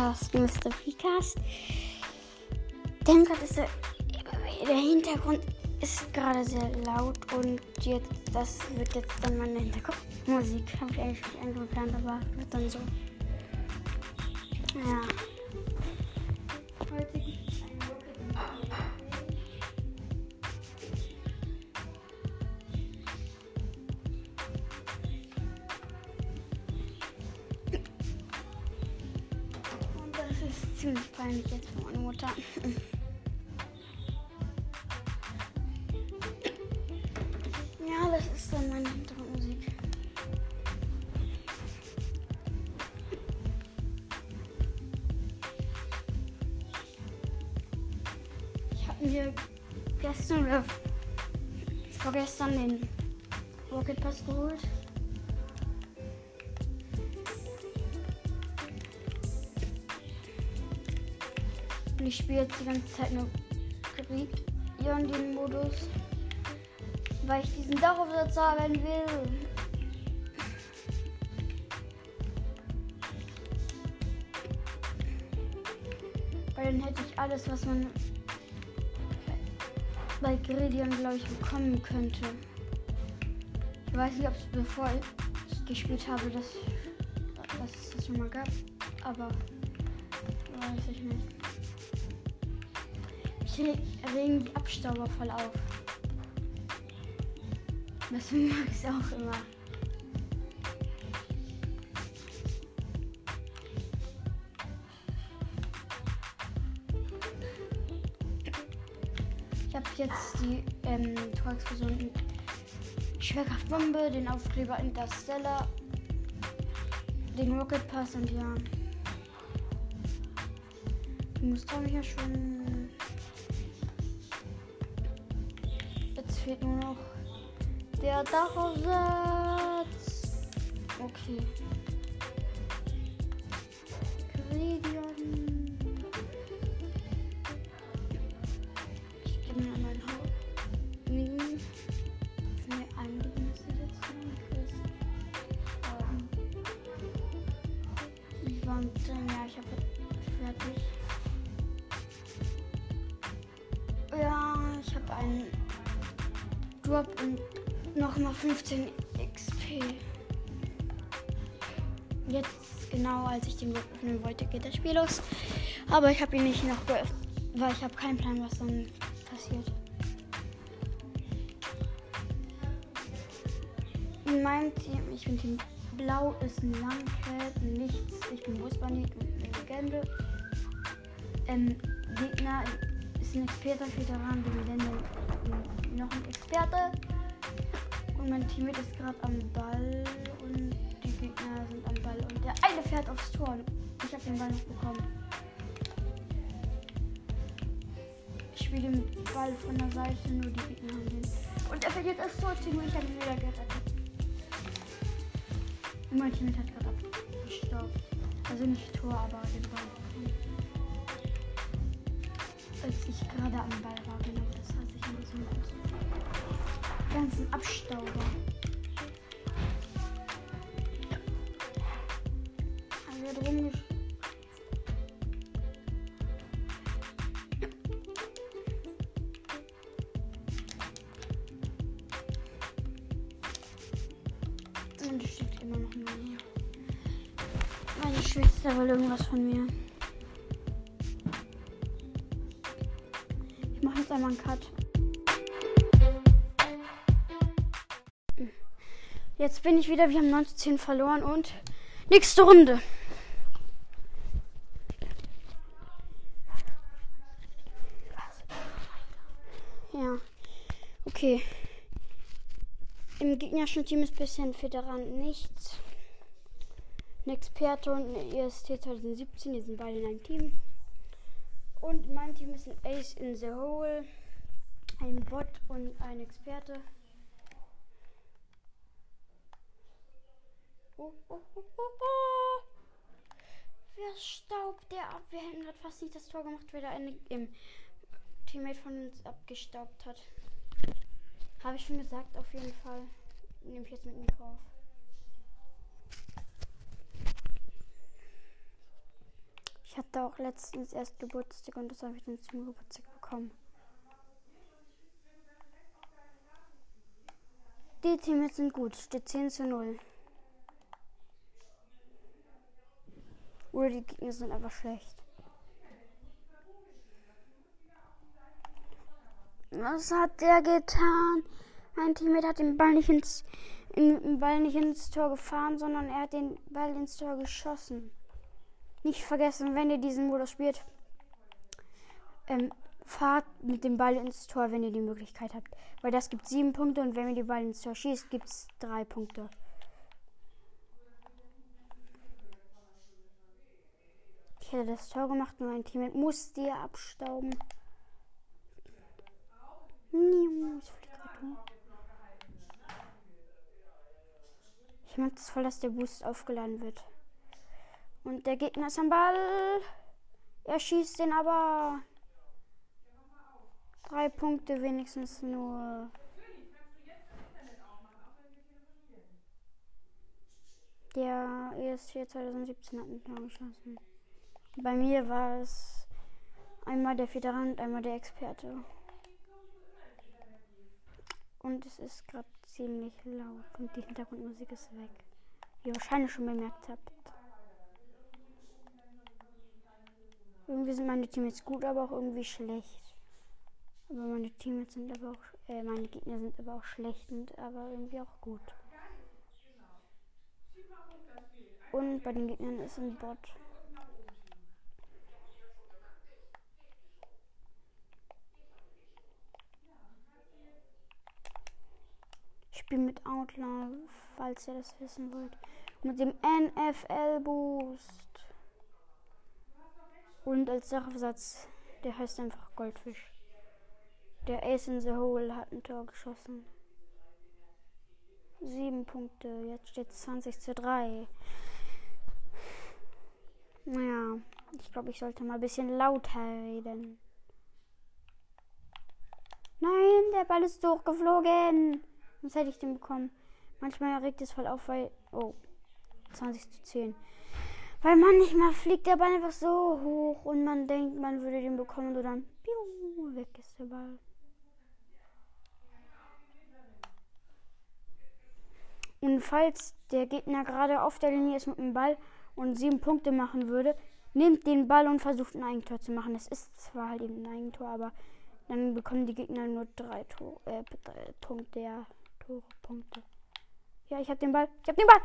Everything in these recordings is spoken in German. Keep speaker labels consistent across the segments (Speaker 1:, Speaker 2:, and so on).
Speaker 1: Podcast Mr. Precast. Denn gerade ist der, der Hintergrund ist gerade sehr laut und jetzt das wird jetzt dann meine Hintergrundmusik. Habe ich eigentlich nicht eingeplant, aber wird dann so. Ja. Ich spiele jetzt die ganze Zeit nur Grion den Modus, weil ich diesen Dachaufsatz haben will. Weil dann hätte ich alles, was man bei Gridion, glaube ich, bekommen könnte. Ich weiß nicht, ob es bevor ich gespielt habe, dass, dass es das schon mal gab, aber weiß ich nicht. Ich re- regen die Abstauber voll auf. Deswegen mag ich auch immer. Ich habe jetzt die ähm, Torexplosion Schwerkraftbombe, den Aufkleber Interstellar, den Rocket Pass und ja. Die Muster habe ich ja fehlt nur noch der Dachaufsatz. Okay. Geht das Spiel los. Aber ich habe ihn nicht noch geöffnet, weil ich habe keinen Plan, was dann passiert. In meinem Team, ich bin Team Blau, ist ein Langcat, ein Nichts, ich bin Busbandit und eine Legende. Ähm, Gegner ist ein Experte, Veteran, Dividende, noch ein Experte. Und mein Teammate ist gerade am Ball und die Gegner sind am Ball. Und der eine fährt aufs Tor. Ich habe den Ball nicht bekommen. Ich spiele den Ball von der Seite, nur die Gegner haben den. Und er jetzt aufs Tor, deswegen ich habe ihn wieder gerettet. Und mein Teammate hat gerade abgestaubt. Also nicht Tor, aber den Ball. Als ich gerade am Ball war, genau, das hasse ich ein bisschen groß. Die ganzen Abstauber. Irgendwas von mir. Ich mache jetzt einmal einen Cut. Jetzt bin ich wieder. Wir haben 19 verloren und nächste Runde. Ja. Okay. Im gegnerischen Team ist bisschen Veteran nichts. Ein Experte und eine EST 2017. Die sind beide in einem Team. Und in meinem Team ist ein Ace in the Hole, ein Bot und ein Experte. Oh, oh, oh, oh, oh. Wer staubt der ab? Wir hätten gerade fast nicht das Tor gemacht, weil der eine im Teammate von uns abgestaubt hat. Habe ich schon gesagt, auf jeden Fall. Nehme ich jetzt mit Mikro auf. Hatte auch letztens erst Geburtstag und das habe ich dann zum Geburtstag bekommen. Die Teams sind gut, steht 10 zu 0. Oder die Gegner sind einfach schlecht. Was hat der getan? Mein Teammate hat den Ball nicht ins, den Ball nicht ins Tor gefahren, sondern er hat den Ball ins Tor geschossen. Nicht vergessen, wenn ihr diesen Modus spielt, ähm, fahrt mit dem Ball ins Tor, wenn ihr die Möglichkeit habt. Weil das gibt sieben Punkte und wenn ihr den Ball ins Tor schießt, gibt es drei Punkte. Ich hätte das Tor gemacht und mein Team musste abstauben. Ich mag das voll, dass der Boost aufgeladen wird. Und der Gegner ist am Ball. Er schießt den aber. Drei Punkte wenigstens nur. Der ESC 2017 hat mich noch geschossen. Bei mir war es einmal der Veteran und einmal der Experte. Und es ist gerade ziemlich laut und die Hintergrundmusik ist weg. Wie ihr wahrscheinlich schon bemerkt habt. Irgendwie sind meine Teammates gut, aber auch irgendwie schlecht. Aber meine Teammates sind aber auch, äh, meine Gegner sind aber auch schlecht und aber irgendwie auch gut. Und bei den Gegnern ist ein Bot. spiele mit Outlaw, falls ihr das wissen wollt. Mit dem NFL Boost. Und als Sachversatz, der heißt einfach Goldfisch. Der Ace in the Hole hat ein Tor geschossen. Sieben Punkte, jetzt steht es 20 zu 3. Naja, ich glaube, ich sollte mal ein bisschen lauter reden. Nein, der Ball ist durchgeflogen. Sonst hätte ich den bekommen. Manchmal regt es voll auf, weil. Oh. 20 zu 10. Weil manchmal fliegt der Ball einfach so hoch und man denkt, man würde den bekommen und dann. Piu, weg ist der Ball. Und falls der Gegner gerade auf der Linie ist mit dem Ball und sieben Punkte machen würde, nimmt den Ball und versucht ein Eigentor zu machen. Es ist zwar halt eben ein Eigentor, aber dann bekommen die Gegner nur drei, Tor, äh, drei Punkte. Ja. Tore, Punkte. Ja, ich habe den Ball. Ich habe den Ball.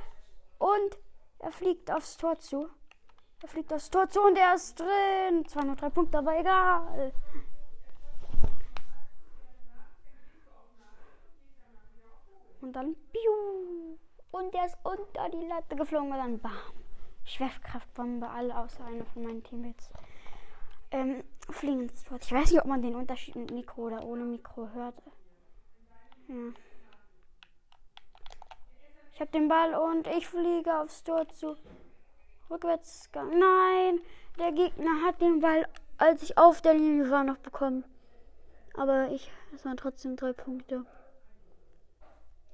Speaker 1: Und er fliegt aufs Tor zu. Er fliegt aufs Tor zu und er ist drin. Zwar nur drei Punkte, aber egal. Und dann piu. Und er ist unter die Latte geflogen und dann bam. Schwerkraftbombe, alle außer einer von meinen Teammates. Ähm, fliegen ins Tor. Ich weiß nicht, ob man den Unterschied mit Mikro oder ohne Mikro hört. Ja. Ich habe den Ball und ich fliege aufs Tor zu. Rückwärtsgang. Nein, der Gegner hat den Ball, als ich auf der Linie war, noch bekommen. Aber ich, es waren trotzdem drei Punkte.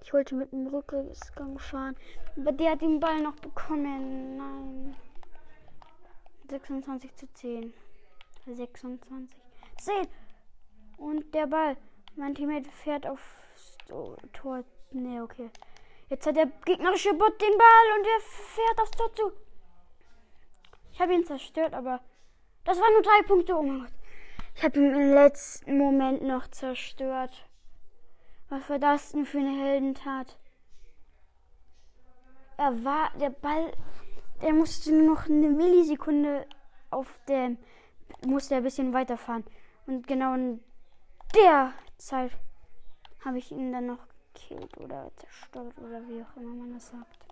Speaker 1: Ich wollte mit dem Rückwärtsgang fahren. Aber der hat den Ball noch bekommen. Nein. 26 zu 10. 26. 10. Und der Ball. Mein Teammate fährt aufs Tor. Ne, okay. Jetzt hat der gegnerische Bot den Ball und er fährt aufs Tor zu. Ich habe ihn zerstört, aber das waren nur drei Punkte. Oh mein Gott. Ich habe ihn im letzten Moment noch zerstört. Was war das denn für eine Heldentat? Er war, der Ball, der musste nur noch eine Millisekunde auf der, musste er ein bisschen weiterfahren. Und genau in der Zeit habe ich ihn dann noch gekillt oder zerstört oder wie auch immer man das sagt.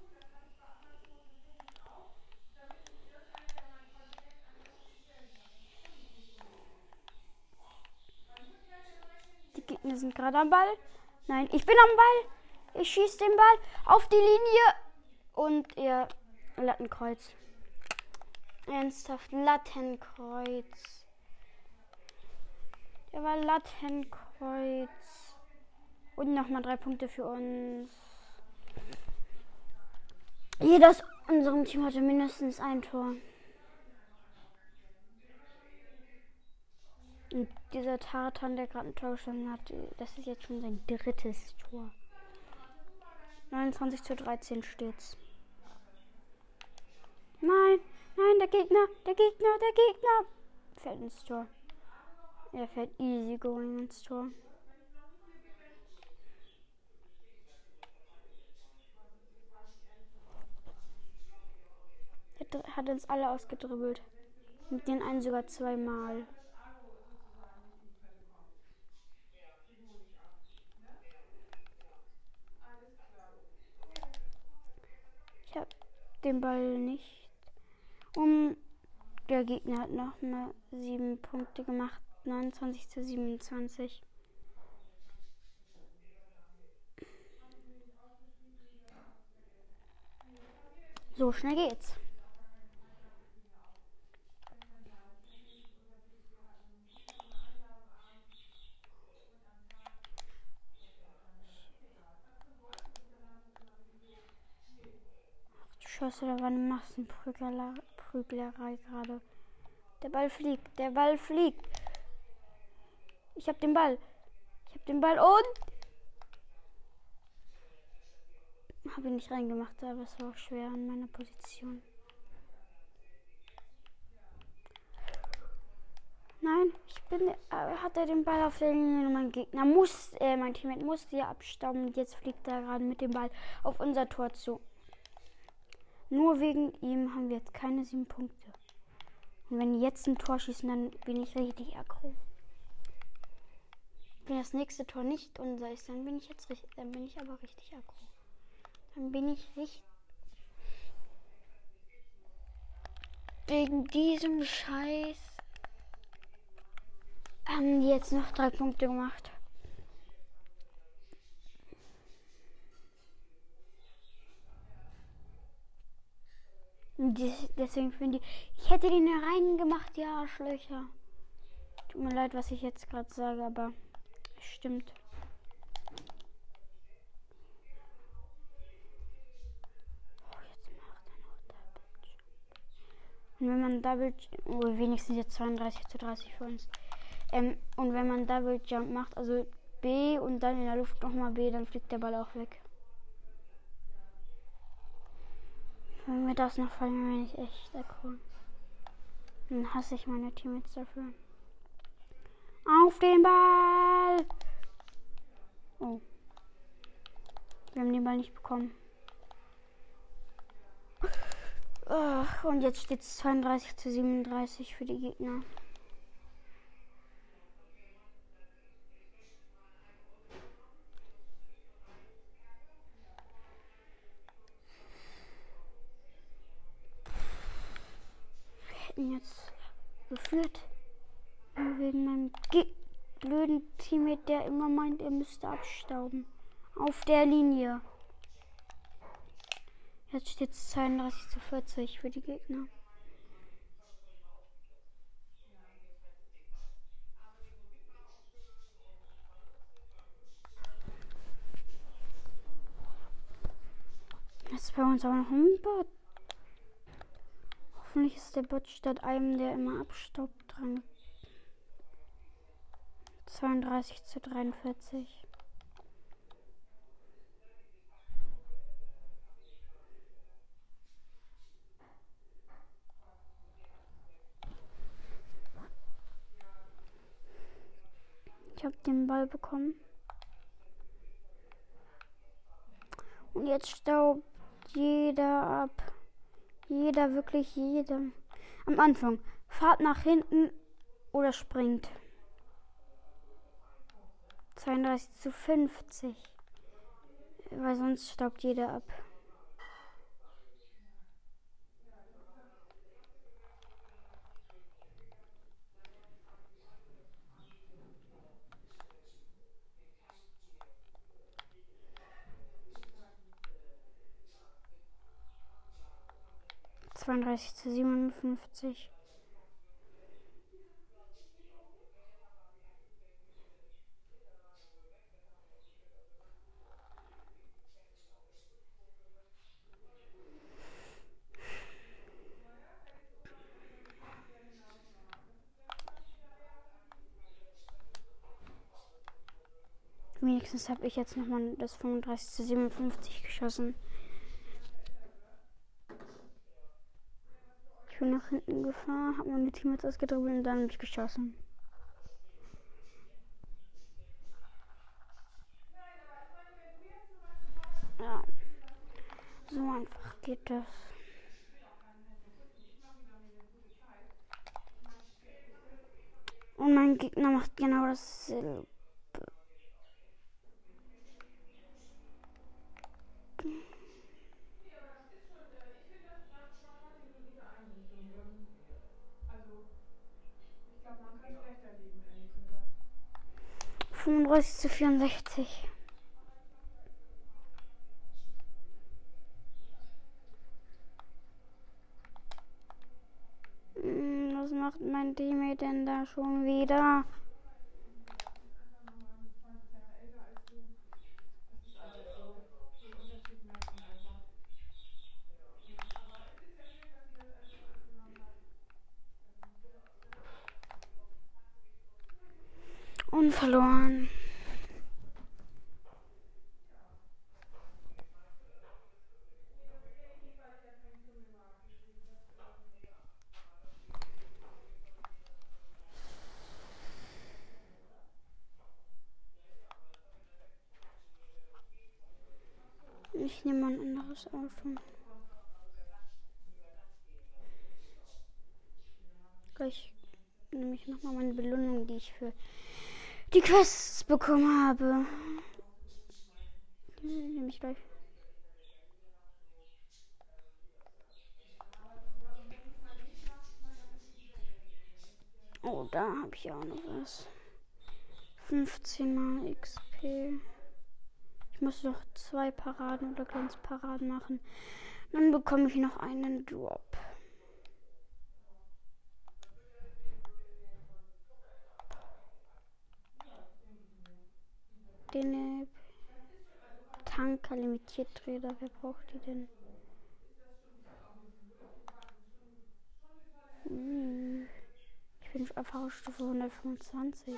Speaker 1: Die Gegner sind gerade am Ball. Nein, ich bin am Ball. Ich schieße den Ball auf die Linie und ihr Lattenkreuz. Ernsthaft, Lattenkreuz. Der war Lattenkreuz. Und nochmal drei Punkte für uns. Jeder aus unserem Team hatte mindestens ein Tor. Und dieser Tartan, der gerade ein Tor gestanden hat, das ist jetzt schon sein drittes Tor. 29 zu 13 steht's. Nein, nein, der Gegner, der Gegner, der Gegner. Fällt ins Tor. Er fällt easy going ins Tor. Hat uns alle ausgedribbelt. Mit den einen sogar zweimal. Ich habe den Ball nicht. Und der Gegner hat noch mal sieben Punkte gemacht. 29 zu 27. So schnell geht's. Scheiße, da war eine Massenprüglerei gerade. Der Ball fliegt, der Ball fliegt. Ich hab den Ball. Ich hab den Ball und. Habe ihn nicht reingemacht, aber es war auch schwer an meiner Position. Nein, ich bin. Äh, hat er den Ball auf der Linie mein Gegner muss, äh, mein Teammate musste ja abstauben. Jetzt fliegt er gerade mit dem Ball auf unser Tor zu. Nur wegen ihm haben wir jetzt keine sieben Punkte. Und wenn die jetzt ein Tor schießen, dann bin ich richtig aggro. Wenn das nächste Tor nicht unser ist, dann bin ich jetzt richtig, dann bin ich aber richtig aggro. Dann bin ich richtig. Wegen diesem Scheiß haben die jetzt noch drei Punkte gemacht. Deswegen finde ich, ich hätte den reingemacht, die Arschlöcher. Tut mir leid, was ich jetzt gerade sage, aber stimmt. Oh, Jump. Und wenn man Double oh, wenigstens jetzt 32 zu 30 für uns. Ähm, und wenn man Double Jump macht, also B und dann in der Luft nochmal B, dann fliegt der Ball auch weg. Wenn mir das noch fallen, bin ich echt aggro. Dann hasse ich meine Teammates dafür. Auf den Ball! Oh. Wir haben den Ball nicht bekommen. Ach, und jetzt steht es 32 zu 37 für die Gegner. Jetzt geführt. Wegen meinem Ge blöden Teammate, der immer meint, er müsste abstauben. Auf der Linie. Jetzt steht es 32 zu 40 für die Gegner. Jetzt bei uns aber noch ein Bot. Hoffentlich ist der Bot statt einem, der immer abstaubt, dran. 32 zu 43. Ich habe den Ball bekommen. Und jetzt staubt jeder ab. Jeder, wirklich jeder. Am Anfang. Fahrt nach hinten oder springt. 32 zu 50. Weil sonst staubt jeder ab. 32 zu 57. Wenigstens habe ich jetzt nochmal das 35 zu 57 geschossen. Ich bin nach hinten gefahren, habe meine Teammates ausgedribbelt und dann mich geschossen. Ja, so einfach geht das. Und mein Gegner macht genau dasselbe. 35 zu 64. Hm, was macht mein Teammate denn da schon wieder? Und verloren. Ich nehme anderes Auto. Gleich nehme ich nochmal meine Belohnung, die ich für die Quests bekommen habe. Nehme ich gleich. Oh, da habe ich auch noch was. 15 mal XP. Ich muss noch zwei Paraden oder Glanzparaden machen. Dann bekomme ich noch einen Drop. Den Tanker limitiert Räder. Wer braucht die denn? Hm. Ich bin Erfahrungsstufe 125.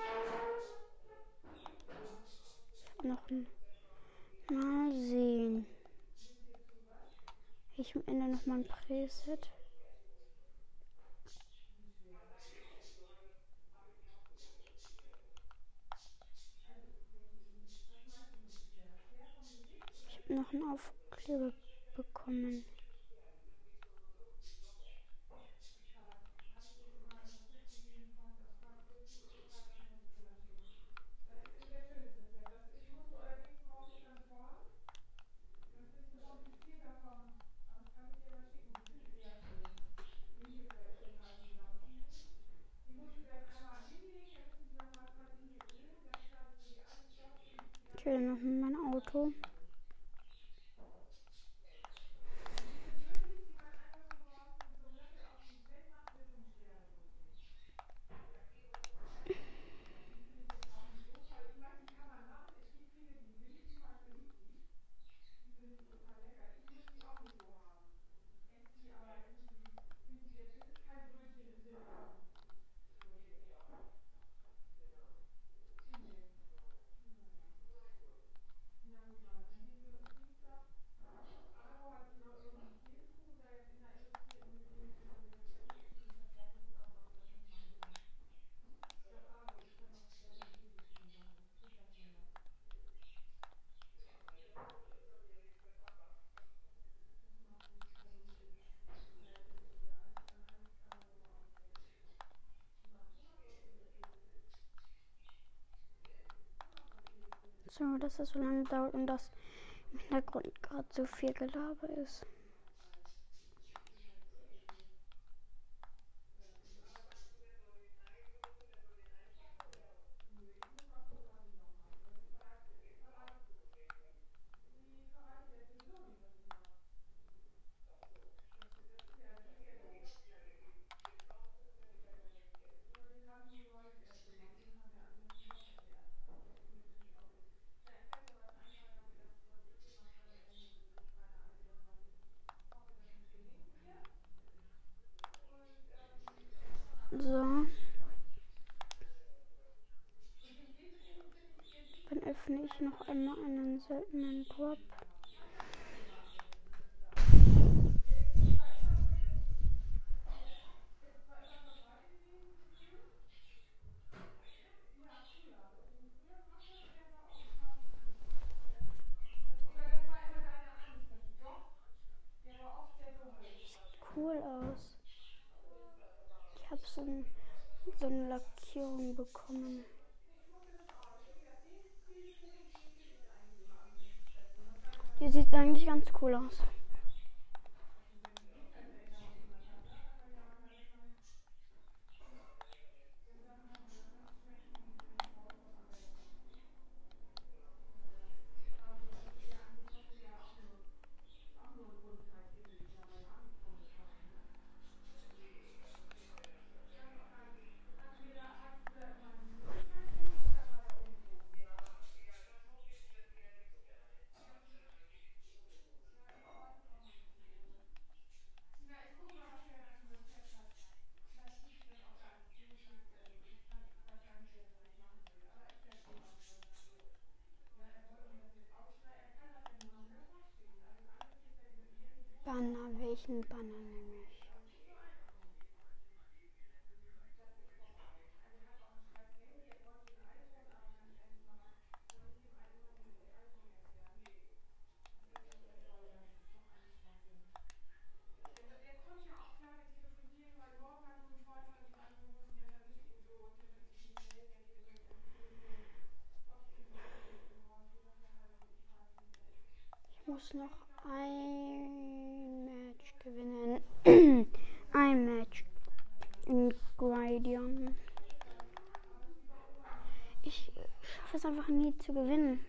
Speaker 1: Noch ein. Mal sehen. Ich Ende noch mal ein Preset. noch einen Aufkleber bekommen. Ich will noch mein Auto. So, dass das so lange dauert und dass im Hintergrund gerade so viel Gelaber ist. Noch einmal einen seltenen Drop. cool aus. Ich habe so, so eine Lackierung bekommen. Die sieht eigentlich ganz cool aus. Banner, welchen Banner nehme ich? Ich muss noch ein Match gewinnen. ein Match in Gridion. Ich schaffe es einfach nie zu gewinnen.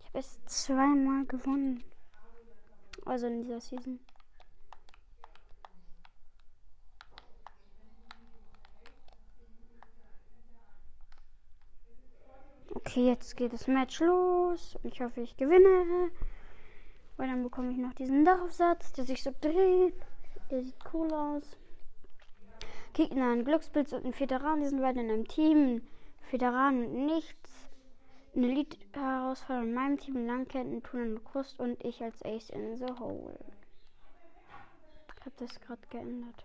Speaker 1: Ich habe es zweimal gewonnen. Also in dieser Season. Okay, jetzt geht das Match los. Ich hoffe, ich gewinne. Weil dann bekomme ich noch diesen Dachaufsatz, der sich so dreht. Der sieht cool aus. Gegner, ein Glückspilz und ein Veteran. Die sind beide in einem Team. Veteran und nichts. Eine Elite-Herausforderung in meinem Team. Langketten, Tun und Krust und ich als Ace in the Hole. Ich habe das gerade geändert.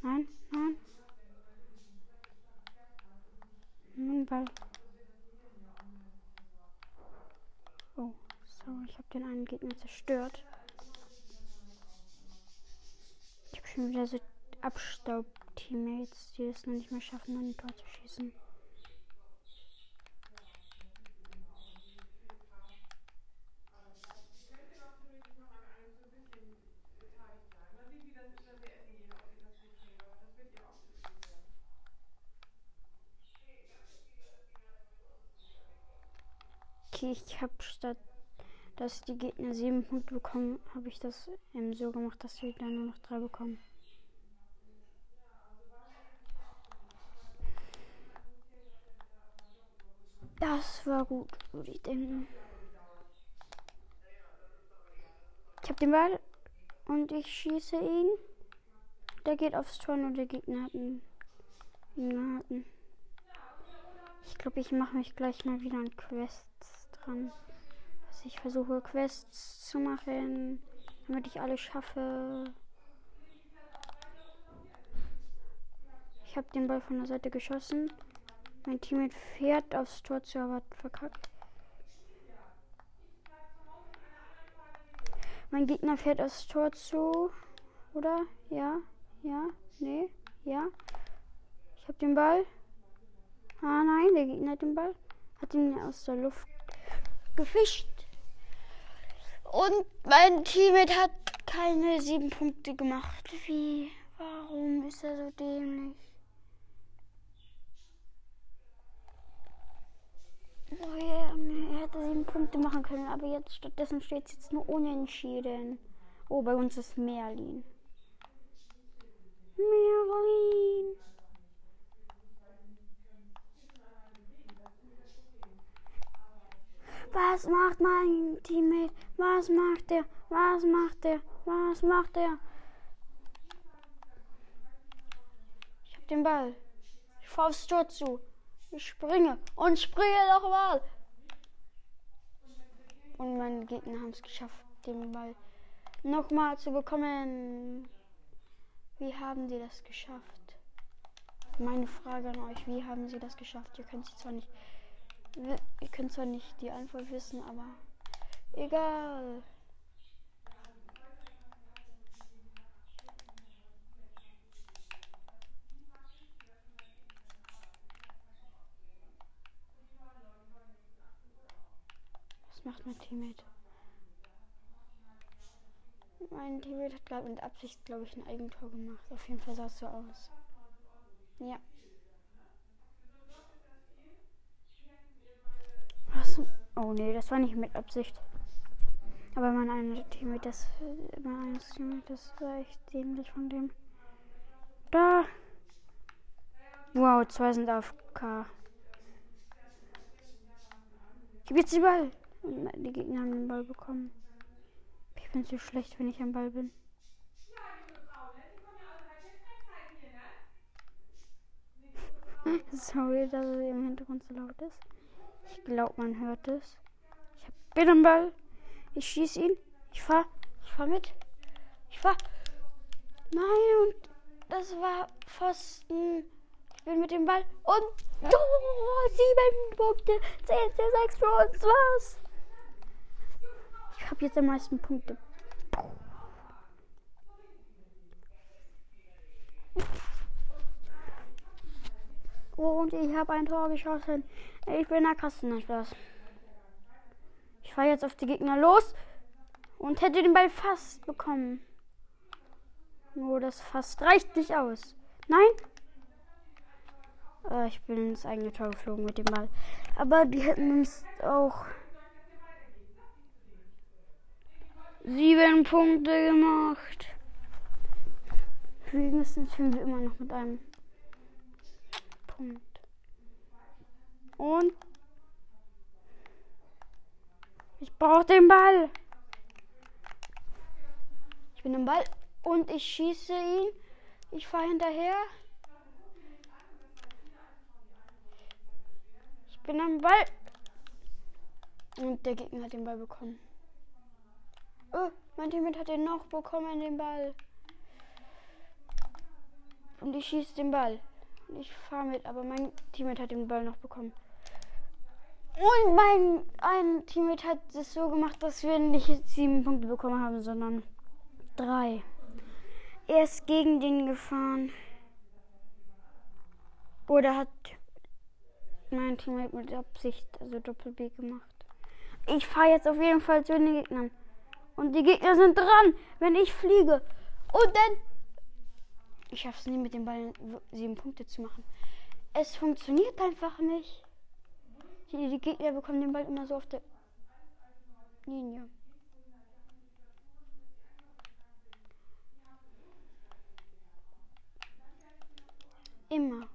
Speaker 1: Nein, nein. Mein Ball. Oh, sorry, ich habe den einen Gegner zerstört. Ich habe schon wieder so Abstaub-Teammates, die es noch nicht mehr schaffen, an ein Tor zu schießen. Okay, ich habe statt dass die Gegner sieben Punkte bekommen, habe ich das eben so gemacht, dass sie dann nur noch drei bekommen. Das war gut, würde ich denken. Ich habe den Ball und ich schieße ihn. Der geht aufs Tor und der Gegner hat ihn gehalten. Ich glaube, ich mache mich gleich mal wieder an Quests dran. Ich versuche, Quests zu machen, damit ich alle schaffe. Ich habe den Ball von der Seite geschossen. Mein Teammate fährt aufs Tor zu, aber verkackt. Mein Gegner fährt aufs Tor zu. Oder? Ja? Ja? Nee? Ja? Ich habe den Ball. Ah nein, der Gegner hat den Ball. Hat ihn aus der Luft gefischt. Und mein Teammate hat keine sieben Punkte gemacht. Wie? Warum ist er so dämlich? Oh yeah, er hätte sieben Punkte machen können, aber jetzt stattdessen steht es jetzt nur unentschieden. Oh, bei uns ist Merlin. Merlin. Was macht mein Teammate? Was macht der? Was macht der? Was macht der? Ich hab den Ball. Ich fahr aufs Tor zu. Ich springe und springe nochmal. Und meine Gegner haben es geschafft, den Ball nochmal zu bekommen. Wie haben die das geschafft? Meine Frage an euch, wie haben sie das geschafft? Ihr könnt sie zwar nicht Ihr könnt zwar nicht die Antwort wissen, aber egal. Was macht mein Teammate? Mein Teammate hat gerade mit Absicht, glaube ich, ein Eigentor gemacht. Auf jeden Fall sah es so aus. Ja. Oh nee, das war nicht mit Absicht. Aber mein einer Teammate, das, mein eines Teammate, das war echt dämlich von dem. Da. Wow, zwei sind auf K. Ich hab jetzt den Ball. Die Gegner haben den Ball bekommen. Ich bin so schlecht, wenn ich am Ball bin. Sorry, dass es im Hintergrund so laut ist. Glaube, man hört es. Ich bin am Ball. Ich schieße ihn. Ich fahr. Ich fahr mit. Ich fahr. Nein, und das war Pfosten. Ich bin mit dem Ball. Und. Oh, sieben Punkte. Zehn zu sechs für uns. Was? Ich habe jetzt am meisten Punkte. Und ich habe ein Tor geschossen. Ich bin der Kasten. Spaß. Ich fahre jetzt auf die Gegner los und hätte den Ball fast bekommen. Nur das fast reicht nicht aus. Nein? Äh, ich bin ins eigene Tor geflogen mit dem Ball. Aber die hätten uns auch sieben Punkte gemacht. Wenigstens fühlen wir immer noch mit einem Punkt. Und ich brauche den Ball. Ich bin im Ball und ich schieße ihn. Ich fahre hinterher. Ich bin am Ball. Und der Gegner hat den Ball bekommen. Oh, mein Teammate hat den noch bekommen, den Ball. Und ich schieße den Ball. Ich fahre mit, aber mein Teammate hat den Ball noch bekommen. Und mein ein Teammate hat es so gemacht, dass wir nicht sieben Punkte bekommen haben, sondern drei. Er ist gegen den gefahren. Oder hat mein Teammate mit Absicht, also Doppel-B gemacht. Ich fahre jetzt auf jeden Fall zu den Gegnern. Und die Gegner sind dran, wenn ich fliege. Und dann ich schaffe es nie mit dem Ball sieben Punkte zu machen. Es funktioniert einfach nicht. Die, die Gegner bekommen den Ball immer so auf der Linie. Immer.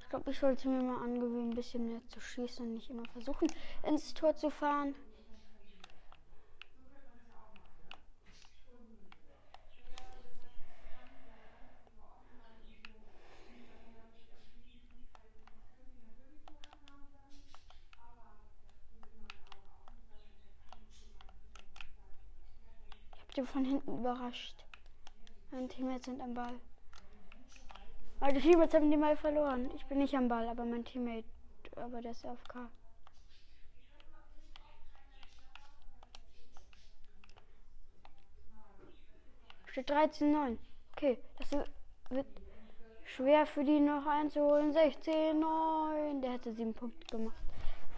Speaker 1: Ich glaube, ich sollte mir mal angewöhnen, ein bisschen mehr zu schießen und nicht immer versuchen, ins Tor zu fahren. Bin von hinten überrascht. Meine Teammates sind am Ball. Meine Teammates haben die Mal verloren. Ich bin nicht am Ball, aber mein Teammate, aber der ist AFK. Steht 13-9. Okay, das wird schwer für die noch einzuholen. 16-9. Der hätte sieben Punkte gemacht.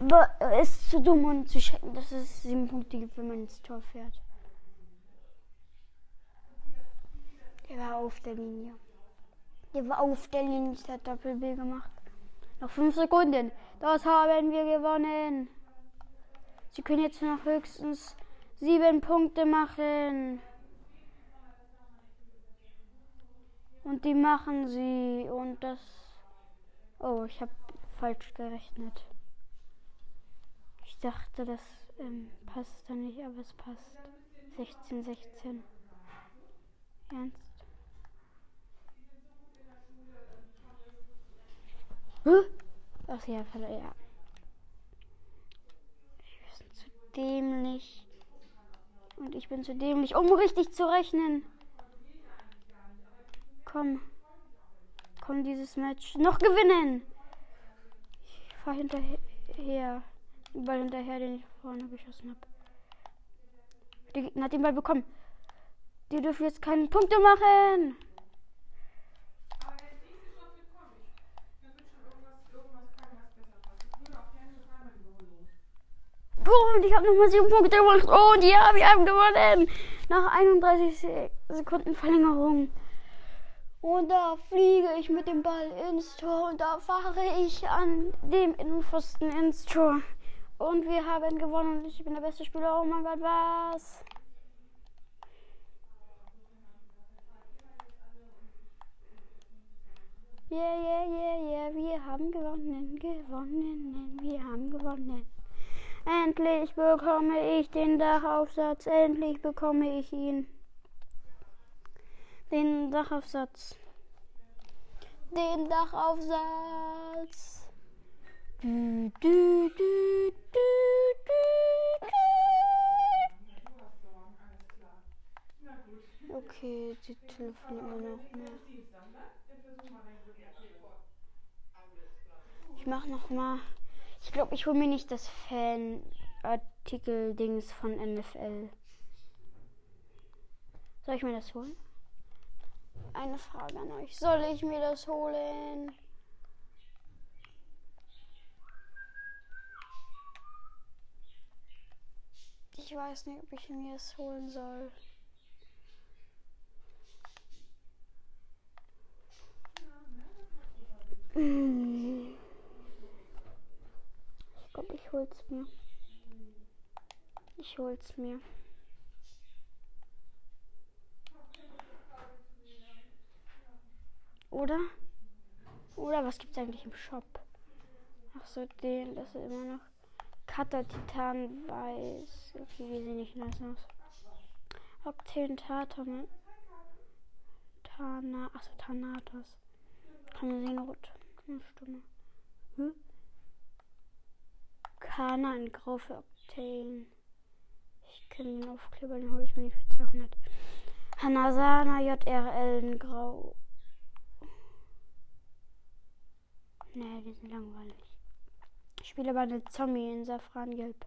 Speaker 1: Aber er ist zu dumm, um zu checken, dass es sieben Punkte gibt, wenn man ins Tor fährt. Der war auf der Linie. Der war auf der Linie. Der hat Doppel-B gemacht. Noch fünf Sekunden. Das haben wir gewonnen. Sie können jetzt noch höchstens sieben Punkte machen. Und die machen sie. Und das. Oh, ich habe falsch gerechnet. Ich dachte, das ähm, passt da nicht, aber es passt. 16, 16. Ernst? Huh? Ach ja, ja. Ich bin zu dämlich. Und ich bin zu dämlich, um richtig zu rechnen. Komm. Komm, dieses Match noch gewinnen. Ich fahr hinterher. Den Ball hinterher, den ich vorne geschossen habe. Der Gegner hat den Ball bekommen. Die dürfen jetzt keine Punkte machen. Und ich habe nochmal sieben Punkte gemacht. Und ja, wir haben gewonnen. Nach 31 Sekunden Verlängerung. Und da fliege ich mit dem Ball ins Tor und da fahre ich an dem Innenpfosten ins Tor. Und wir haben gewonnen ich bin der beste Spieler. Oh mein Gott, was? Yeah, yeah, yeah, yeah, wir haben gewonnen, gewonnen, wir haben gewonnen. Endlich bekomme ich den Dachaufsatz, endlich bekomme ich ihn den Dachaufsatz. Den Dachaufsatz. Du, du, du, okay, die telefonieren immer noch. Ich mach noch mal. Ich glaube, ich hole mir nicht das Fan-Artikel-Dings von NFL. Soll ich mir das holen? eine Frage an euch. Soll ich mir das holen? Ich weiß nicht, ob ich mir es holen soll. Ich glaube, ich hol's mir. Ich hol's mir. Oder? Oder was gibt's eigentlich im Shop? Ach so, den, das ist immer noch Cutter Titan Weiß. Okay, die sehen nicht nice aus. Octane Tatum. Tana. Achso, Thanatos. Kann man sehen, rot. Eine Stimme. Hm? Kana in Grau für Octane. Ich kenne den Aufkleber, den hole ich mir nicht für 200. Hanasana JRL in Grau. Nee, die sind langweilig. Ich spiele aber eine Zombie in Safrangelb.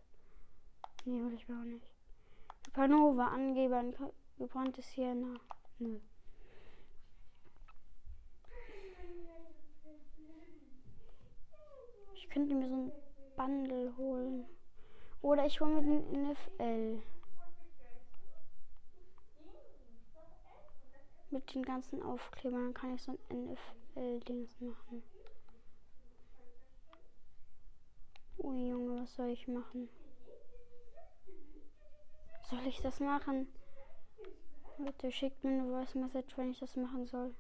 Speaker 1: Nee, hol ich mir auch nicht. Panova, Angeber, gebranntes Sienna. Nö. Ich könnte mir so ein Bundle holen. Oder ich hole mir den NFL. Mit den ganzen Aufklebern, kann ich so ein NFL-Dings machen. Ui, Junge, was soll ich machen? Soll ich das machen? Bitte schickt mir eine Voice Message, wenn ich das machen soll.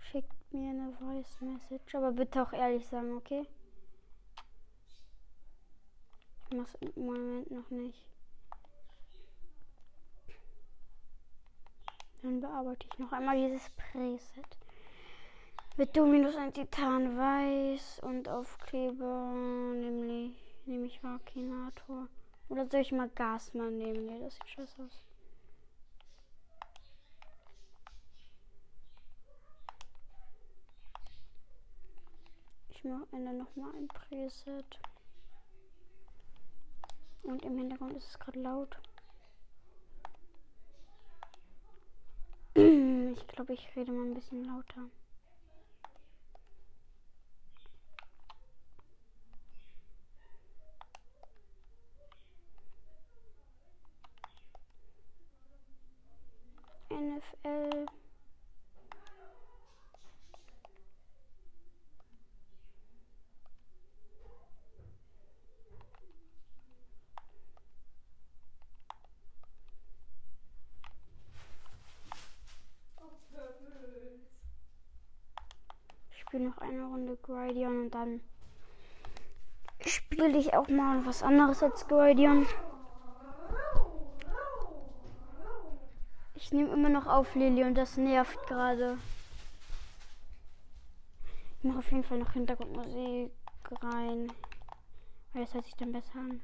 Speaker 1: Schickt mir eine Voice Message, aber bitte auch ehrlich sagen, okay? Ich mach's im Moment noch nicht. Dann bearbeite ich noch einmal dieses Preset. Mit Dominus ein Titan weiß und Aufkleber, nämlich nehme ich Vakinator. Oder soll ich mal Gasmann nehmen? Nee, das sieht scheiße aus. Mache Ende nochmal ein Preset. Und im Hintergrund ist es gerade laut. Ich glaube, ich rede mal ein bisschen lauter. NFL. Ich spiele noch eine Runde Gridion und dann spiele ich auch mal was anderes als Guardian. Ich nehme immer noch auf Lilly und das nervt gerade. Ich mache auf jeden Fall noch Hintergrundmusik rein. Weil das hört sich dann besser an.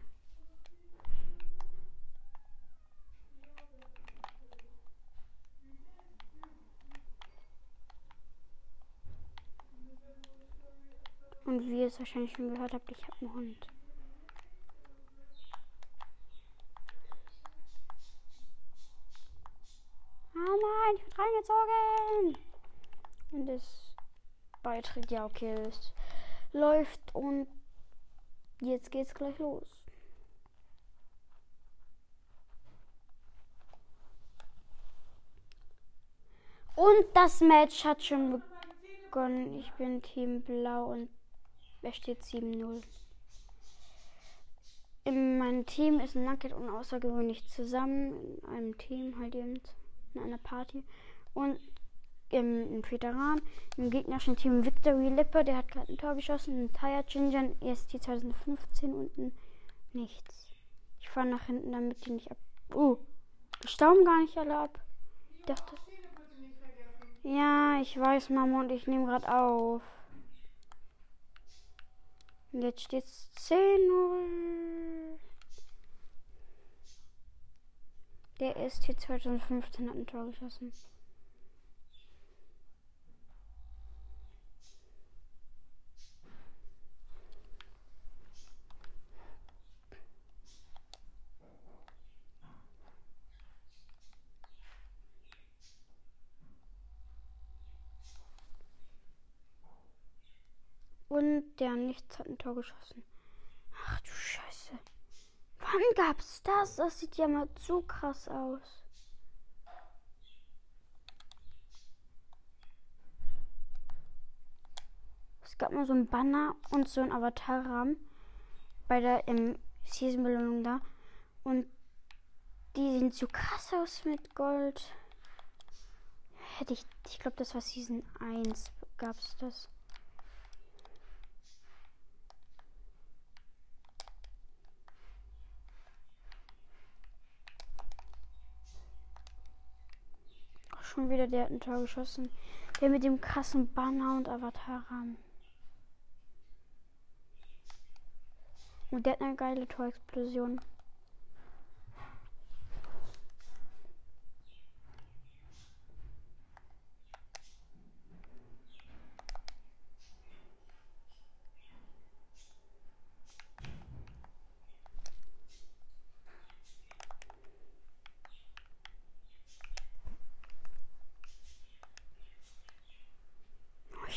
Speaker 1: Und wie ihr es wahrscheinlich schon gehört habt, ich habe einen Hund. Ah nein, ich bin reingezogen. Und das Beitritt, ja okay, es läuft und jetzt geht's gleich los. Und das Match hat schon begonnen. Ich bin Team Blau und wer steht 7-0. In meinem Team ist ein Nugget und außergewöhnlich zusammen. In einem Team halt eben in einer Party. Und im, im Veteran, im gegnerischen Team Victory Lipper, der hat gerade ein Tor geschossen. Ein Tire Ginger, EST 2015 unten nichts. Ich fahre nach hinten, damit die nicht ab. Uh, stauben gar nicht alle ab. Ich dachte. Ja, ich weiß, Mama, und ich nehme gerade auf. Und jetzt steht es 10-0. Der hier 2015 hat ein Tor geschossen. Und der Nichts hat ein Tor geschossen. Ach du Scheiße. Wann gab's das? Das sieht ja mal zu krass aus. Es gab mal so ein Banner und so ein Avatarrahmen bei der im Season-Belohnung da. Und die sehen zu krass aus mit Gold. Hätte ich, ich glaube, das war Season 1, gab's das. Schon wieder, der hat ein Tor geschossen. Der mit dem krassen Banner und Avatar-Rahmen. Und der hat eine geile Torexplosion.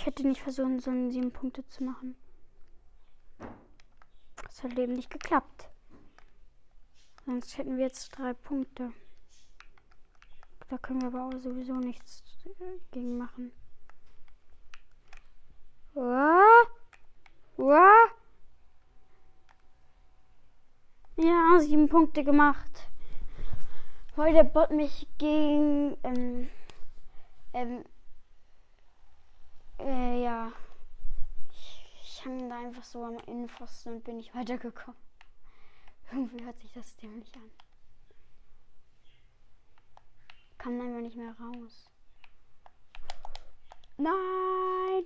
Speaker 1: Ich hätte nicht versucht, so sieben Punkte zu machen. Das hat eben nicht geklappt. Sonst hätten wir jetzt drei Punkte. Da können wir aber auch sowieso nichts gegen machen. Ja, sieben Punkte gemacht. Der Bot mich gegen ähm, ähm, äh, ja. Ich, ich hang da einfach so am Innenpfosten und bin nicht weitergekommen. Irgendwie hört sich das dämlich an. Kam einfach nicht mehr raus. Nein!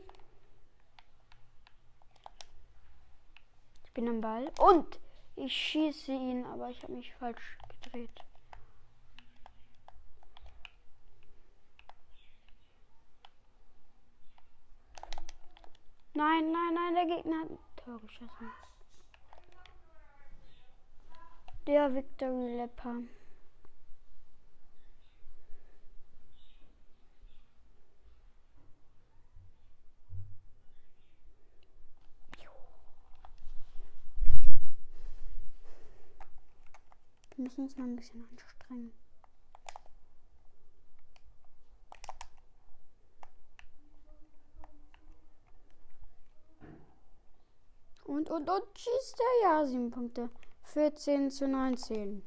Speaker 1: Ich bin am Ball und ich schieße ihn, aber ich habe mich falsch gedreht. Nein, nein, nein, der Gegner hat ein Tor geschossen. Der Victory Lepper. Wir müssen uns mal ein bisschen anstrengen. Und, und, und schießt er ja sieben Punkte. 14 zu 19.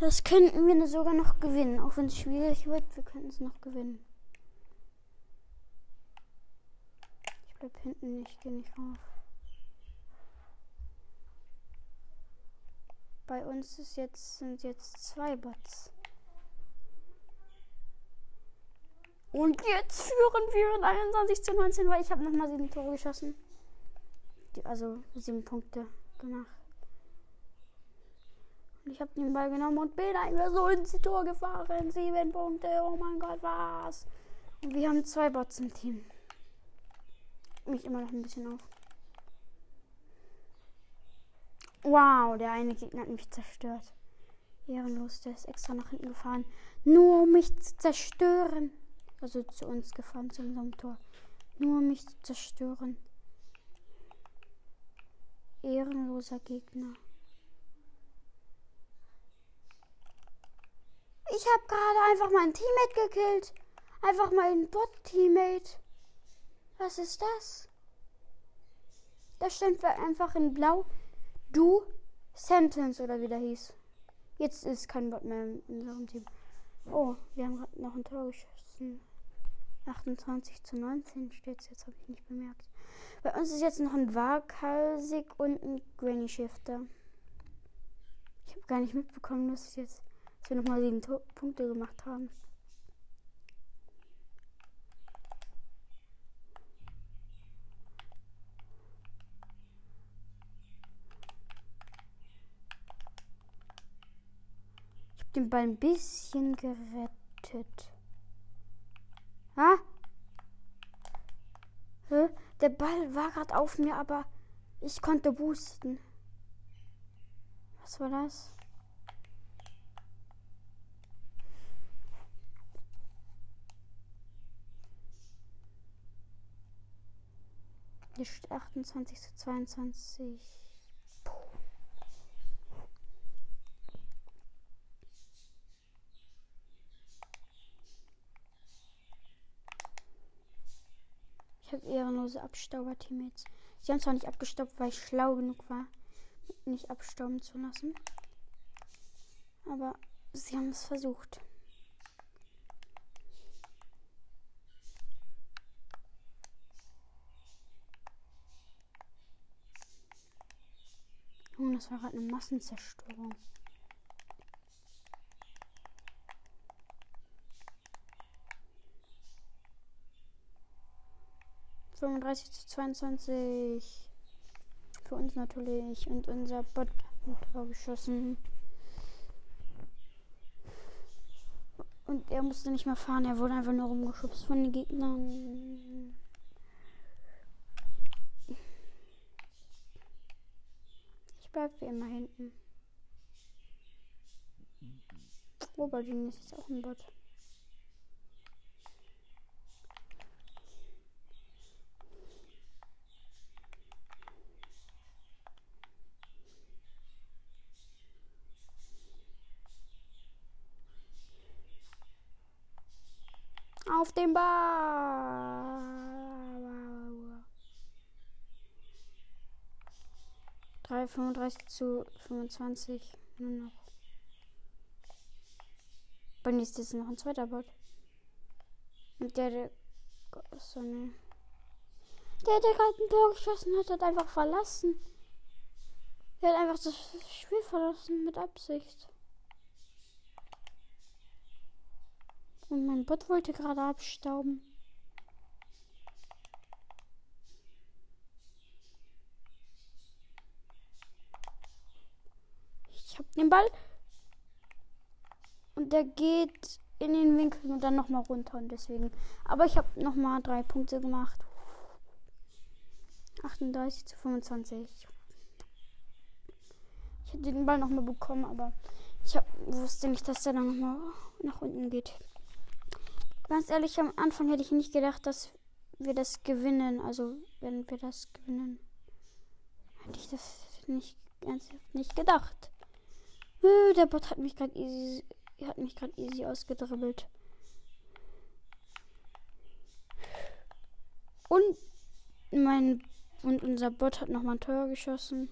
Speaker 1: Das könnten wir sogar noch gewinnen. Auch wenn es schwierig wird, wir könnten es noch gewinnen. Ich bleib hinten, ich gehe nicht rauf. Bei uns ist jetzt, sind jetzt zwei Bots. Und jetzt führen wir in 21 zu 19, weil ich habe nochmal sieben Tore geschossen. Die, also sieben Punkte gemacht. Und ich habe den Ball genommen und bin einfach so ins Tor gefahren. Sieben Punkte, oh mein Gott, was? Und wir haben zwei Bots im Team. Mich immer noch ein bisschen auf. Wow, der eine Gegner hat mich zerstört. Ehrenlos, der ist extra nach hinten gefahren. Nur um mich zu zerstören. Also zu uns gefahren, zu unserem Tor. Nur um mich zu zerstören. Ehrenloser Gegner. Ich habe gerade einfach meinen Teammate gekillt. Einfach meinen Bot-Teammate. Was ist das? Da stand einfach in Blau Du Sentence oder wie der hieß. Jetzt ist kein Bot mehr in unserem Team. Oh, wir haben gerade noch ein Tor geschossen. 28 zu 19 steht es jetzt, habe ich nicht bemerkt. Bei uns ist jetzt noch ein Waghalsig und ein Granny Shifter. Ich habe gar nicht mitbekommen, dass, jetzt, dass wir nochmal sieben Punkte gemacht haben. den Ball ein bisschen gerettet. Ha? Hä? Der Ball war gerade auf mir, aber ich konnte boosten. Was war das? Hier steht 28 zu 22. habe ehrenlose Abstauber-Teammates. Sie haben zwar nicht abgestaubt, weil ich schlau genug war, nicht abstauben zu lassen. Aber sie haben es versucht. Das war gerade eine Massenzerstörung. 35 zu 22. Für uns natürlich. Und unser Bot hat geschossen. Und er musste nicht mehr fahren. Er wurde einfach nur rumgeschubst von den Gegnern. Ich bleib wie immer hinten. Aubergine ist jetzt auch ein Bot. Auf dem Ball. 3, 35 zu 25. Nur noch. Bei nächstes ist noch ein zweiter Bot. Und der, der. So, ne. Der, der gerade ein Tor geschossen hat, hat einfach verlassen. Der hat einfach das Spiel verlassen mit Absicht. Und mein Bot wollte gerade abstauben. Ich hab den Ball. Und der geht in den Winkel und dann nochmal runter und deswegen. Aber ich habe nochmal drei Punkte gemacht. 38 zu 25. Ich hätte den Ball nochmal bekommen, aber ich hab, wusste nicht, dass der dann nochmal nach unten geht. Ganz ehrlich, am Anfang hätte ich nicht gedacht, dass wir das gewinnen. Also, wenn wir das gewinnen, hätte ich das nicht ernsthaft nicht gedacht. Der Bot hat mich gerade easy, hat mich gerade easy ausgedribbelt. Und mein und unser Bot hat nochmal ein Tor geschossen.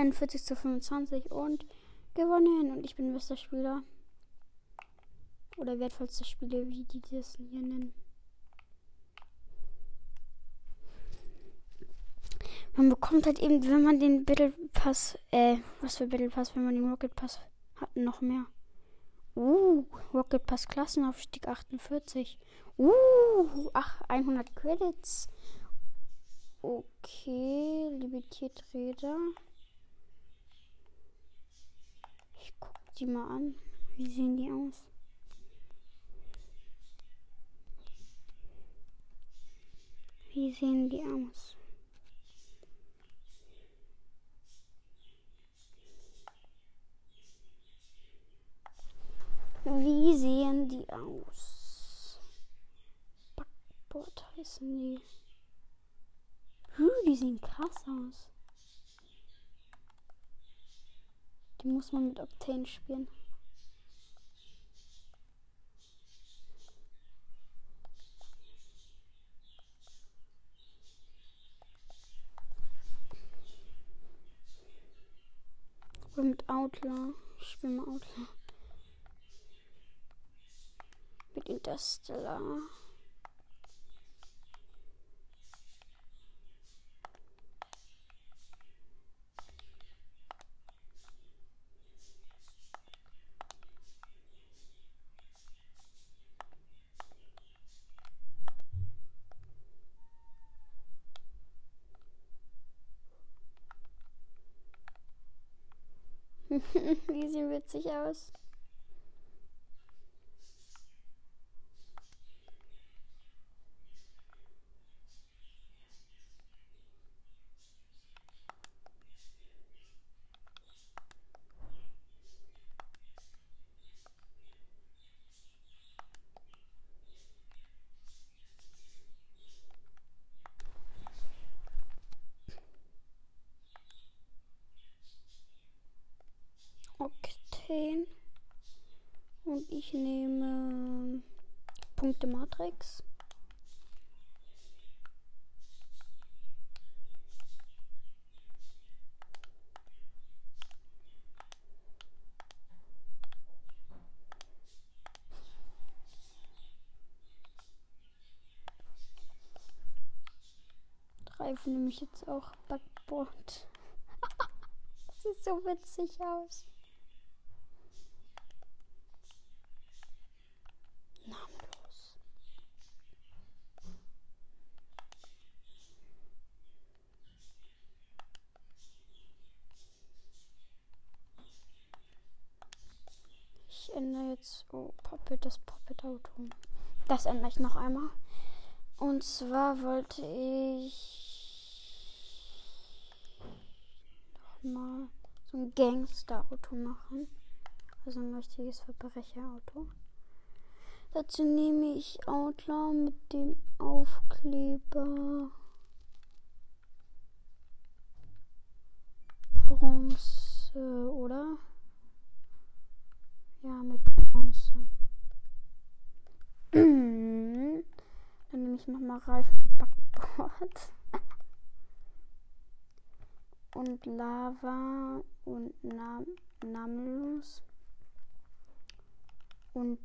Speaker 1: 41 zu 25 und gewonnen. Und ich bin bester Spieler. Oder wertvollster Spieler, wie die das hier nennen. Man bekommt halt eben, wenn man den Battle Pass, äh, was für Battle Pass, wenn man den Rocket Pass hat, noch mehr. Uh, Rocket Pass Klassenaufstieg 48. Uh, ach, 100 Credits. Okay, limitiert Räder. Ich guck die mal an. Wie sehen die aus? Wie sehen die aus? Wie sehen die aus? Backboard heißen die. Hm, die sehen krass aus. Die muss man mit Octane spielen. Oder mit Outlaw. Ich spiele mal Outlaw. Mit Interstellar. Die sehen witzig aus. Octane. Und ich nehme Punkte Matrix. Reifen nehme ich jetzt auch Backboard. sieht so witzig aus. Namenlos. Ich ändere jetzt. Oh, Puppet, das Puppet-Auto. Das ändere ich noch einmal. Und zwar wollte ich mal so ein Gangster-Auto machen. Also ein richtiges Verbrecherauto. Dazu nehme ich Outlaw mit dem Aufkleber Bronze, oder? Ja, mit Bronze. Dann nehme ich nochmal Reifen und Lava und Nam Namenlos und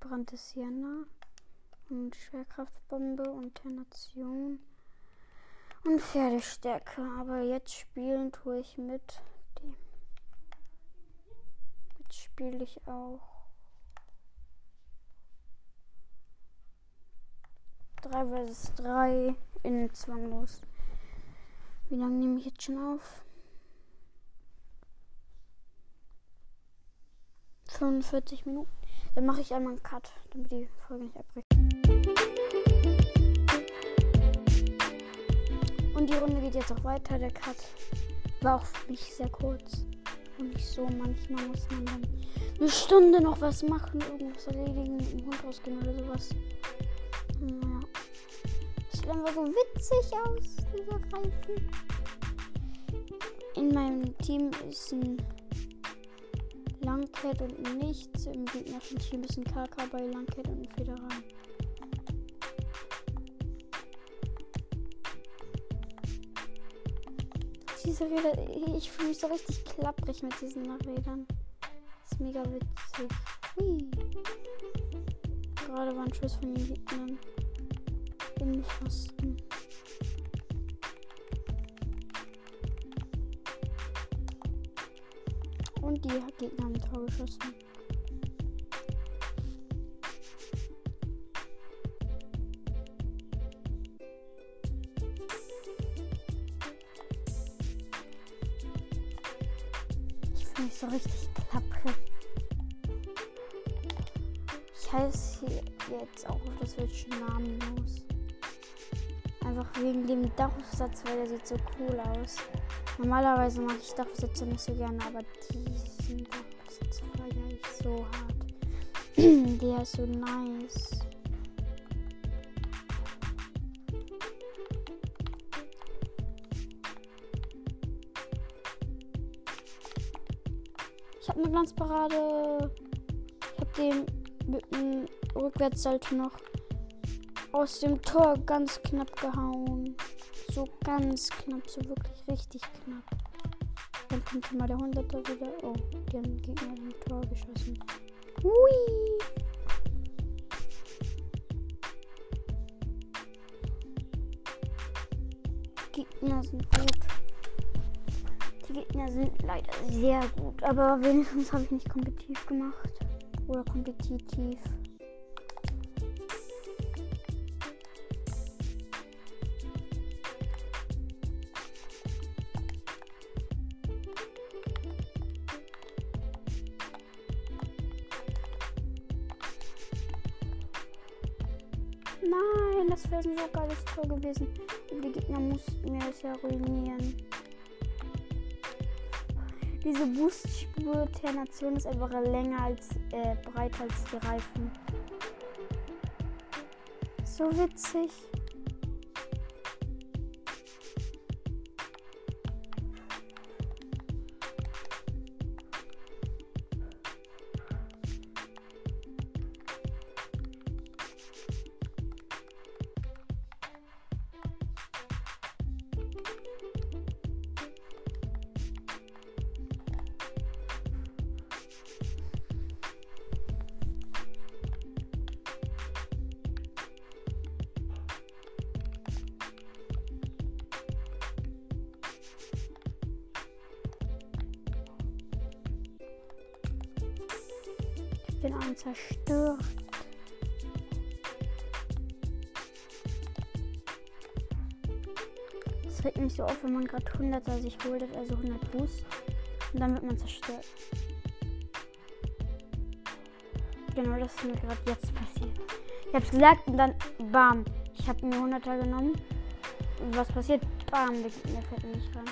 Speaker 1: gebrannte Sienna und Schwerkraftbombe und Ternation und Pferdestärke. Aber jetzt spielen tue ich mit dem. Jetzt spiele ich auch 3 vs 3 in zwanglos. Wie lange nehme ich jetzt schon auf? 45 Minuten. Dann mache ich einmal einen Cut, damit die Folge nicht abbricht. Und die Runde geht jetzt auch weiter. Der Cut war auch für mich sehr kurz. Und nicht so. Manchmal muss man dann eine Stunde noch was machen, irgendwas erledigen, dem Hund rausgehen oder sowas. Naja. Das sieht einfach so witzig aus, dieser Reifen. In meinem Team ist ein Langcat und nichts. Im gegnerischen Team ist ein KK bei Langcat und ein Federal. diese Räder, ich fühle mich so richtig klapprig mit diesen Rädern. Das ist mega witzig. Hui. Gerade war ein Schuss von den Gegnern. Innenpfosten. Und die Gegner haben Tor geschossen. Ich fühle mich so richtig klapprig. Ich heiße jetzt auch auf das Switch namenlos. Einfach wegen dem Dachaufsatz, weil der sieht so cool aus. Normalerweise mag ich Dachbesitzer nicht so gerne, aber diesen Dachbesitzer feiere ich so hart. Der ist so nice. Ich habe eine Glanzparade. Ich habe den mit einem Rückwärtssalto noch aus dem Tor ganz knapp gehauen. So ganz knapp, so wirklich richtig knapp. Dann kommt hier mal der 100er wieder. Oh, die haben Gegner im Tor geschossen. Hui! Gegner sind gut. Die Gegner sind leider sehr gut. Aber wenigstens habe ich nicht kompetitiv gemacht. Oder kompetitiv. Nein, das wäre ein so geiles Tor gewesen. Die Gegner mussten mir das ja ruinieren. Diese Boostspur der Nation ist einfach länger als äh, breiter als die Reifen. So witzig. Regt mich so auf, wenn man gerade 100er sich holt, also 100 Boost. Und dann wird man zerstört. Genau das ist mir gerade jetzt passiert. Ich hab's gesagt und dann bam. Ich habe mir 100er genommen. Was passiert? Bam, der Gegner fällt nicht rein.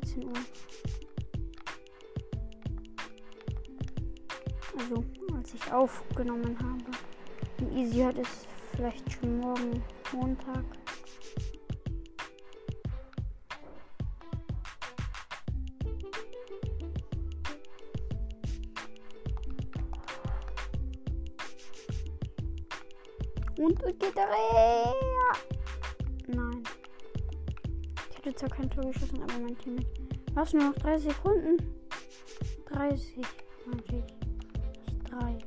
Speaker 1: 13 Uhr. Also als ich aufgenommen habe. Und Easy hört es vielleicht schon mit. Was, nur noch 30 Sekunden? 30, meinte ich. Nicht 3.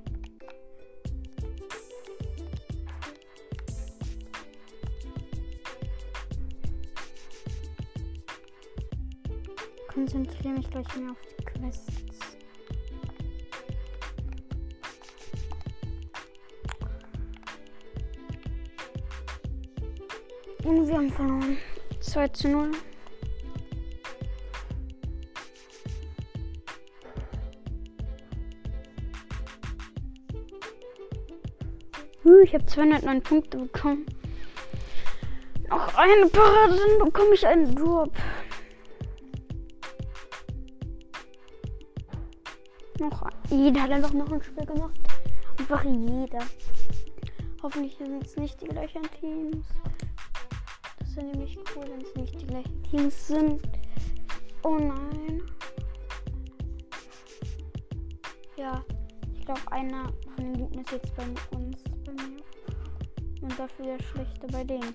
Speaker 1: Konzentriere mich gleich mehr auf die Quests. Und wir haben verloren. 2 zu 0. Ich habe 209 Punkte bekommen. Noch eine Parade, dann bekomme ich einen Drop. Noch jeder hat einfach noch ein Spiel gemacht. Einfach jeder. Hoffentlich sind es nicht die gleichen Teams. Das wäre nämlich cool, wenn es nicht die gleichen Teams sind. Oh nein. Ja, ich glaube, einer von den Guten ist jetzt bei uns, dafür der Schlechte bei denen.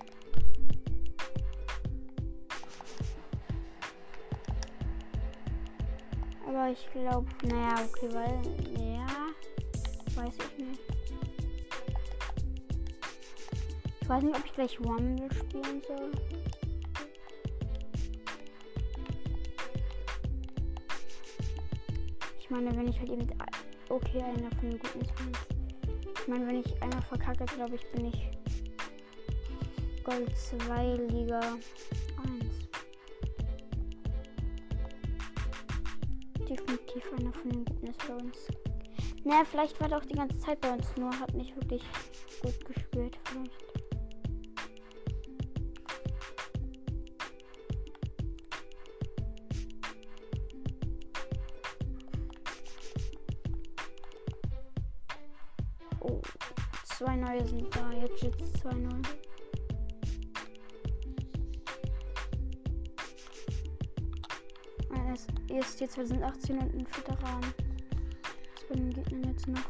Speaker 1: Aber ich glaube, naja, okay, weil, ja, weiß ich nicht. Ich weiß nicht, ob ich gleich Rumble spielen soll. Ich meine, wenn ich halt eben. Okay, einer von den guten Skins. Ich meine, wenn ich einmal verkacke, glaube ich, bin ich Gold 2 Liga 1. Definitiv einer von den guten ist bei uns. Naja, vielleicht war er auch die ganze Zeit bei uns, nur hat nicht wirklich gut gespielt, vielleicht. zwei neue sind da. Jetzt steht es 2-0. 2018 und ein Veteran. Das bei den Gegnern jetzt noch.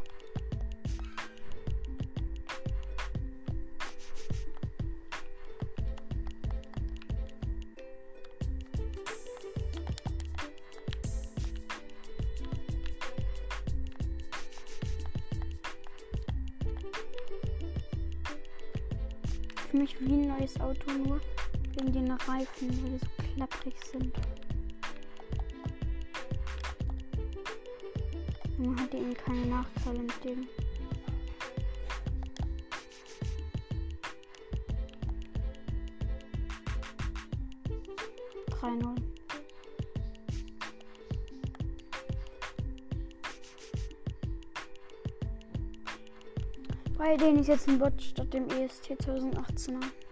Speaker 1: für mich wie ein neues Auto, nur wegen den Reifen, weil die so klapprig sind. Dem. Drei null. Bei denen ist jetzt ein Bot statt dem EST 2018er.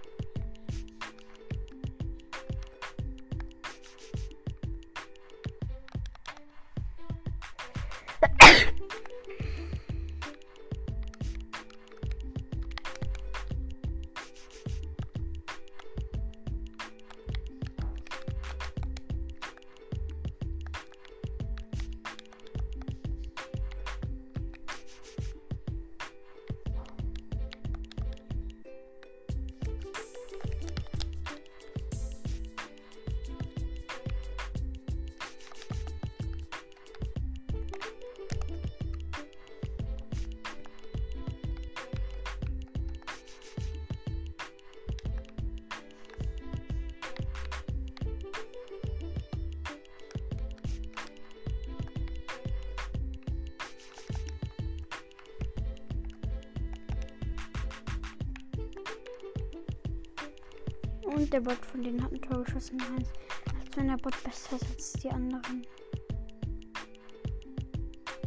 Speaker 1: Und der Bot von denen hat ein Tor geschossen. Als wenn der Bot besser ist als die anderen.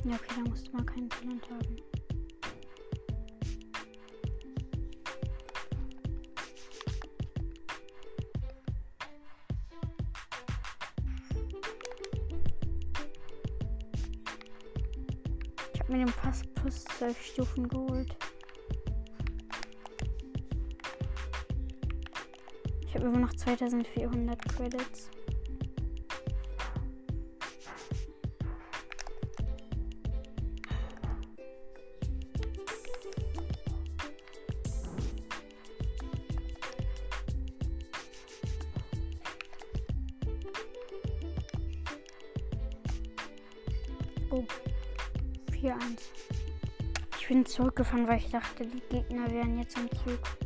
Speaker 1: Ja, okay, da musste man keinen Talent haben. Ich habe mir den Pass plus 12 Stufen geholt. 2400 Credits. Oh. 4-1. Ich bin zurückgefahren, weil ich dachte, die Gegner wären jetzt am Zug.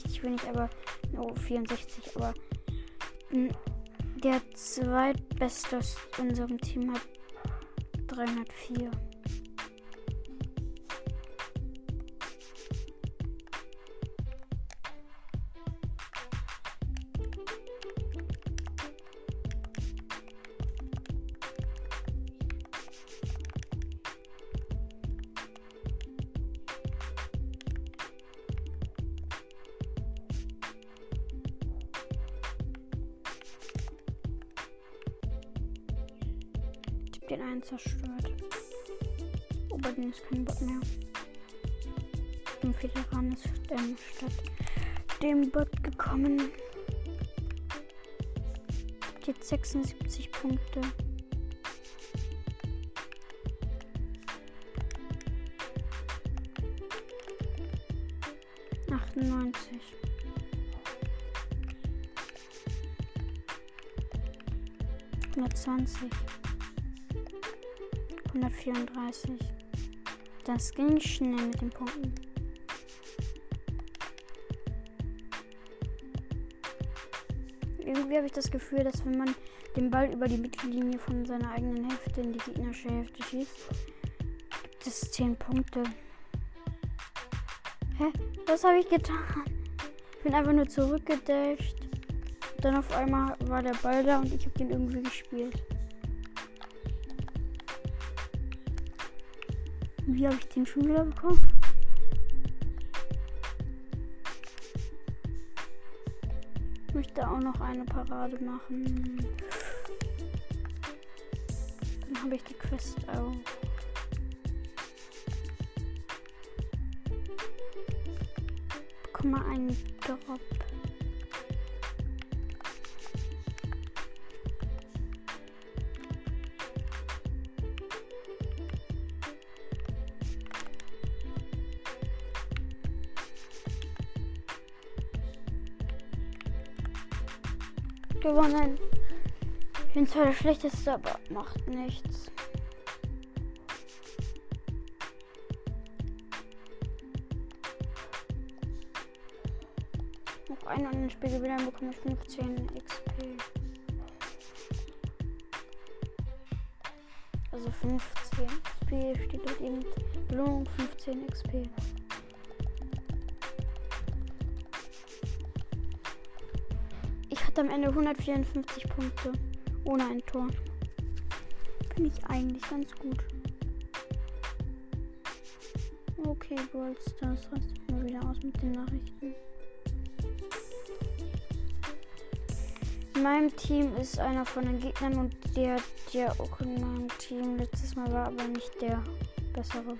Speaker 1: 64 bin ich aber. Oh, 64, aber. Hm, der zweitbeste aus unserem Team hat 304. 120. 134. Das ging schnell mit den Punkten. Irgendwie habe ich das Gefühl, dass wenn man den Ball über die Mittellinie von seiner eigenen Hälfte in die gegnerische Hälfte schießt, gibt es 10 Punkte. Hä? Was habe ich getan? Ich bin einfach nur zurückgedasht. Dann auf einmal war der Ball da und ich habe den irgendwie gespielt. Wie habe ich den schon wieder bekommen? Ich möchte auch noch eine Parade machen. Dann habe ich die Quest auch. Bekomme einen Drop. Gewonnen. Ich bin zwar der schlechteste, aber macht nichts. Noch einen und den Spiel gewinnen bekomme ich 15 XP. Also 15 XP steht dort eben Belohnung 15 XP. Am Ende 154 Punkte. Ohne ein Tor. Finde ich eigentlich ganz gut. Okay, Brawl Stars rast mal wieder aus mit den Nachrichten. In meinem Team ist einer von den Gegnern und der, der auch in meinem Team letztes Mal war, aber nicht der bessere.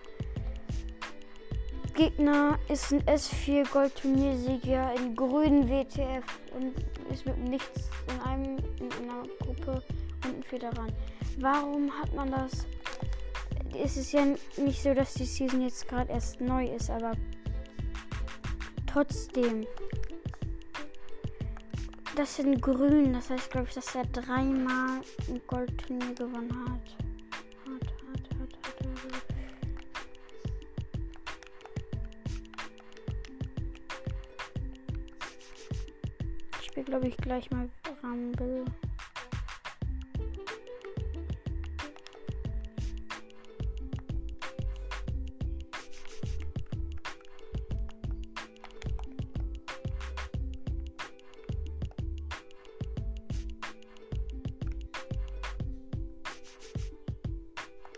Speaker 1: Gegner ist ein S4 Gold Turniersieger in grünen WTF und ist mit nichts in einem in einer Gruppe und ein Federan. Warum hat man das? Es ist ja nicht so, dass die Season jetzt gerade erst neu ist, aber trotzdem. Das sind grün, das heißt, glaube ich, dass er dreimal ein Goldturnier gewonnen hat. Glaube ich, gleich mal Rumble.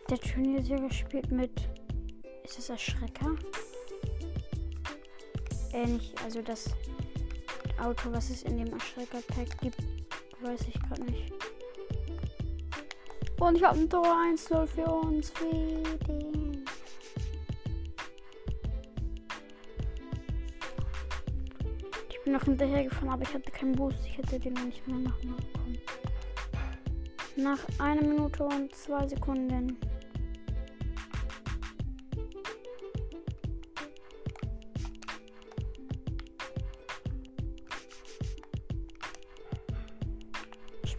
Speaker 1: Der Turniersieger spielt mit. Ist das Erschrecker? Äh, nicht, also das Auto, was es in dem Erschrecker-Pack gibt, weiß ich gerade nicht. Und ich habe ein Tor 1-0 für uns. Ich bin noch hinterher gefahren, aber ich hatte keinen Boost. Ich hätte den noch nicht mehr machen können. Nach einer Minute und zwei Sekunden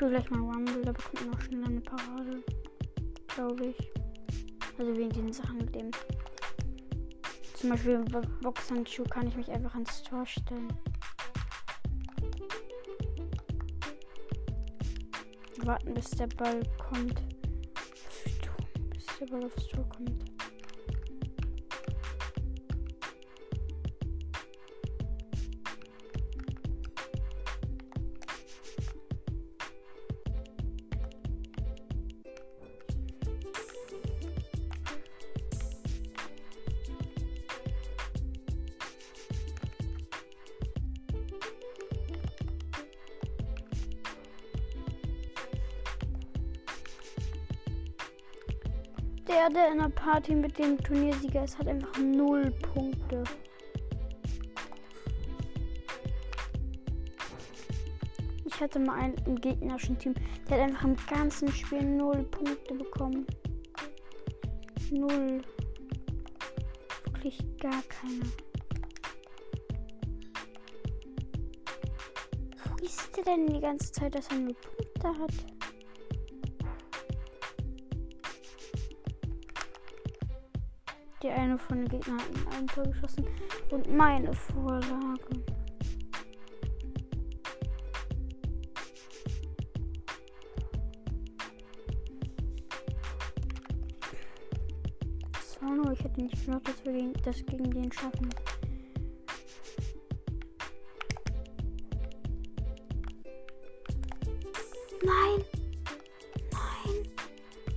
Speaker 1: spiele gleich mal Rumble, da bekommt man auch schneller eine Parade. Glaube ich. Also wegen den Sachen mit dem. Zum Beispiel Boxhandschuh kann ich mich einfach ans Tor stellen. Warten, bis der Ball kommt. Bis der Ball aufs Tor kommt. Der, der in der Party mit dem Turniersieger ist, hat einfach null Punkte. Ich hatte mal einen im gegnerischen Team, der hat einfach im ganzen Spiel null Punkte bekommen. Null. Wirklich gar keine. Wo ist der denn die ganze Zeit, dass er null Punkte hat? Von den Gegnern hat ein Tor geschossen und meine Vorlage. Nur, ich hätte nicht gedacht, dass wir das gegen den schaffen. Nein! Nein!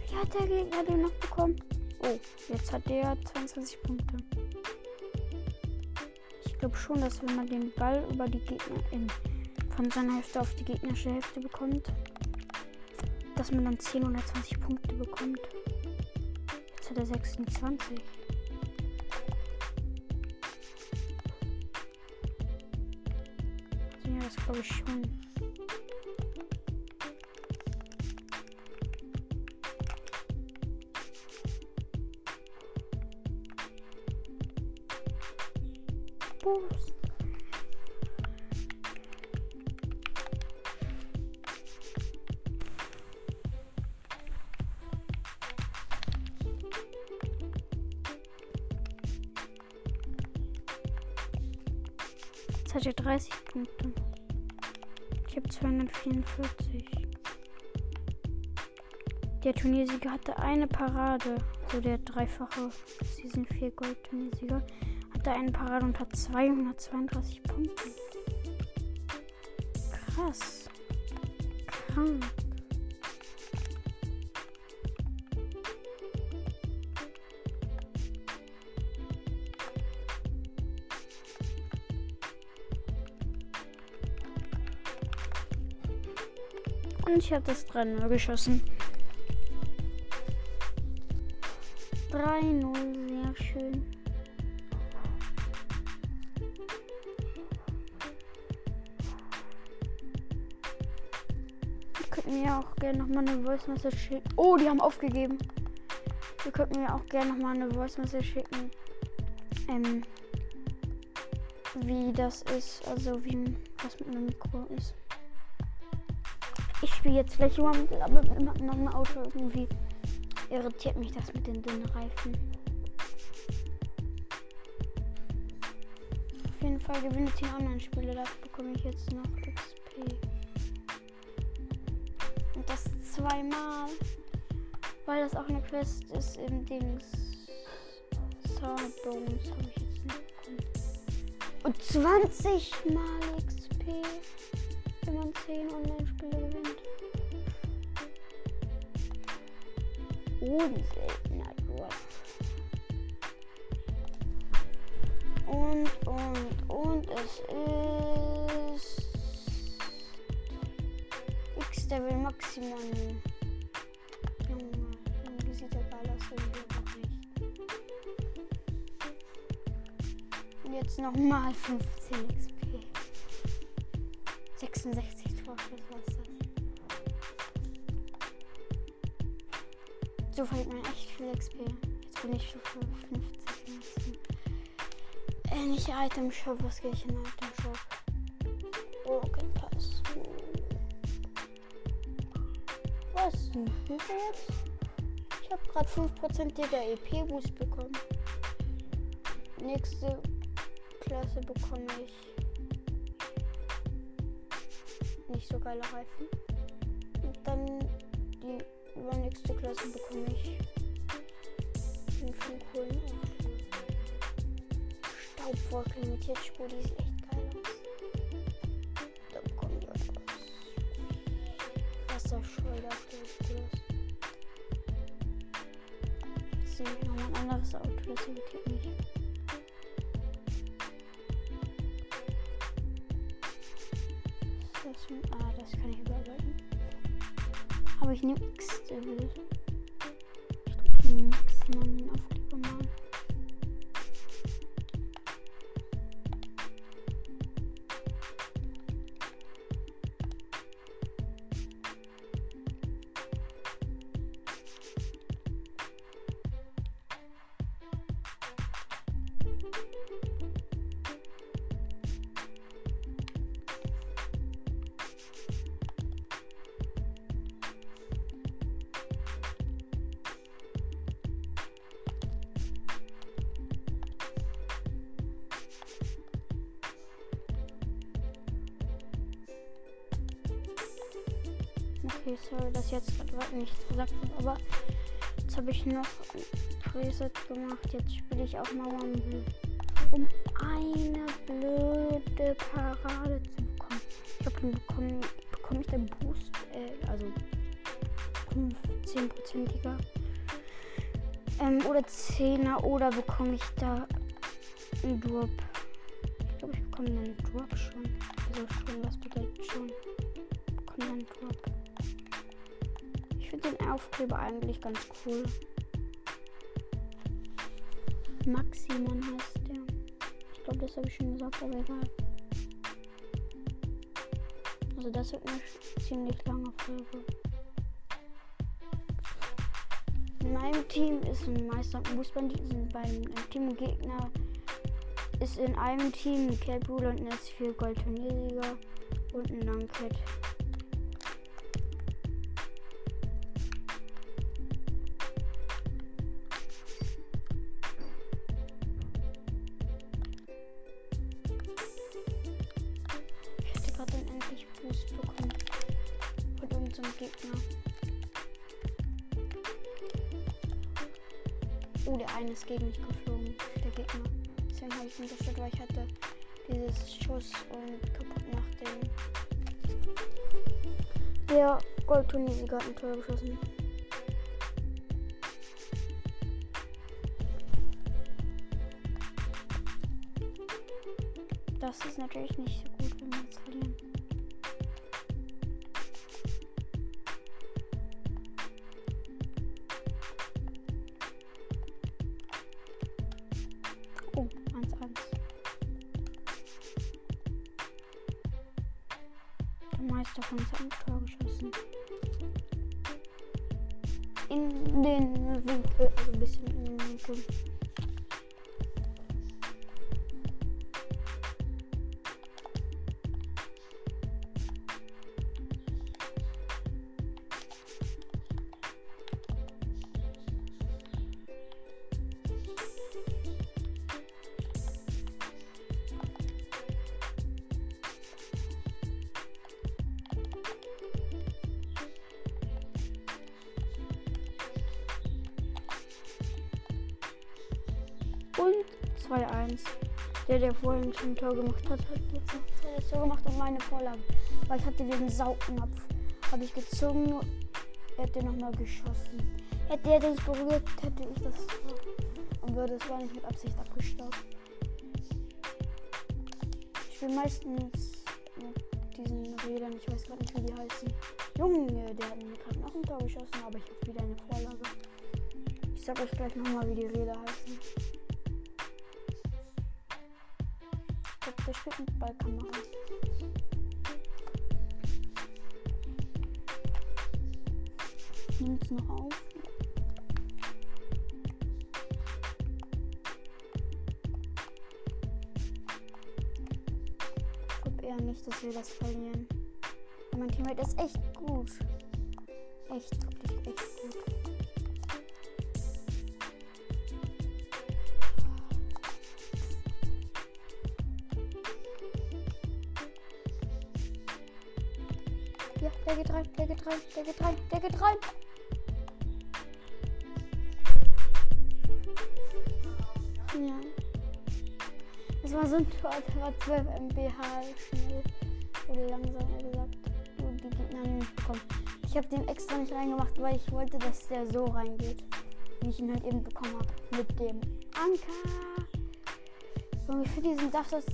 Speaker 1: Wie hat der Gegner den noch bekommen? Oh, jetzt hat der 22 Punkte. Ich glaube schon, dass wenn man den Ball über die Gegner in, von seiner Hälfte auf die gegnerische Hälfte bekommt, dass man dann 10 oder 20 Punkte bekommt. Jetzt hat er 26. Also ja, das glaube ich schon. 44. Der Turniersieger hatte eine Parade. So der dreifache Season 4 Gold Turniersieger hatte eine Parade und hat 232 Punkte. Krass. Krank. Ich habe das 3-0 geschossen. 3-0, sehr schön. Ihr könnt mir auch gerne nochmal eine Voice Message schicken. Oh, die haben aufgegeben. Ihr könnt mir auch gerne nochmal eine Voice Message schicken. Ähm, wie das ist, also wie was mit einem Mikro ist. Spiele jetzt gleich Rumble, aber mit einem Auto irgendwie irritiert mich das mit den dünnen Reifen. Auf jeden Fall gewinne 10 Online-Spiele, dafür bekomme ich jetzt noch XP. Und das zweimal, weil das auch eine Quest ist im Dings. Swordbones habe ich jetzt nicht bekommen. Und 20 mal XP, wenn man 10 Online-Spiele Unseltener Drop. Und, und, und es ist X-Level Maximum. Junge, wie sieht der Ball aus, jetzt nochmal 15 XP. 66 So verliert man echt viel XP. Jetzt bin ich schon für 50 Münzen. Äh, Item Shop, was gehe ich in Item Shop? Rocket Pass. bisschen höher jetzt. Ich habe gerade 5%iger EP-Boost bekommen. Nächste Klasse bekomme ich nicht so geile Reifen. Staubwolke limitiert Spur, die sieht Okay, sorry, dass ich jetzt gerade nicht gesagt habe, aber jetzt habe ich noch ein Preset gemacht. Jetzt spiele ich auch mal Rumble. Um eine blöde Parade zu bekommen. Ich glaube, dann bekomme, bekomme ich den Boost, äh, also 10%iger. Ähm, oder 10er oder bekomme ich da einen Drop. Ich glaube, ich bekomme einen Aufkleber eigentlich ganz cool. Maximon heißt der. Ich glaube, das habe ich schon gesagt, aber egal. Also das wird eine ziemlich lange Folge. In meinem Team ist ein Meister und Fußbanditen. Beim Teamgegner ist in einem Team ein Cape Ruler und ein S4 Gold Turniersieger und ein Langcat. Der Goldturniersieger hat ein Tor geschossen. Das ist natürlich nicht so Schon ein Tor gemacht hat, hat das Tor gemacht und meine Vorlage. Weil ich hatte den Saugnapf. Habe ich gezogen, er hat den nochmal geschossen. Hätte er nicht berührt, hätte ich das. Und würde es war nicht mit Absicht abgestaubt. Ich spiele meistens mit diesen Rädern, ich weiß gerade nicht, wie die heißen. Junge, der hat mir gerade noch ein Tor geschossen, aber ich habe wieder eine Vorlage. Ich sag euch gleich nochmal, wie die Räder heißen. Der spielt mit Ballkamera. Nimmt's noch auf? Ich glaube eher nicht, dass wir das verlieren. Aber mein Teammate ist echt gut. echt, wirklich echt der geht rein, der geht rein, der geht rein, der geht rein. Ja. Das war so ein Tor, der war 12 MBH schnell. Oder langsam gesagt. Und die Gegner haben nicht bekommen. Ich habe den extra nicht reingemacht, weil ich wollte, dass der so reingeht. Wie ich ihn halt eben bekommen habe. Mit dem Anker. Und ich finde diesen Dachsatz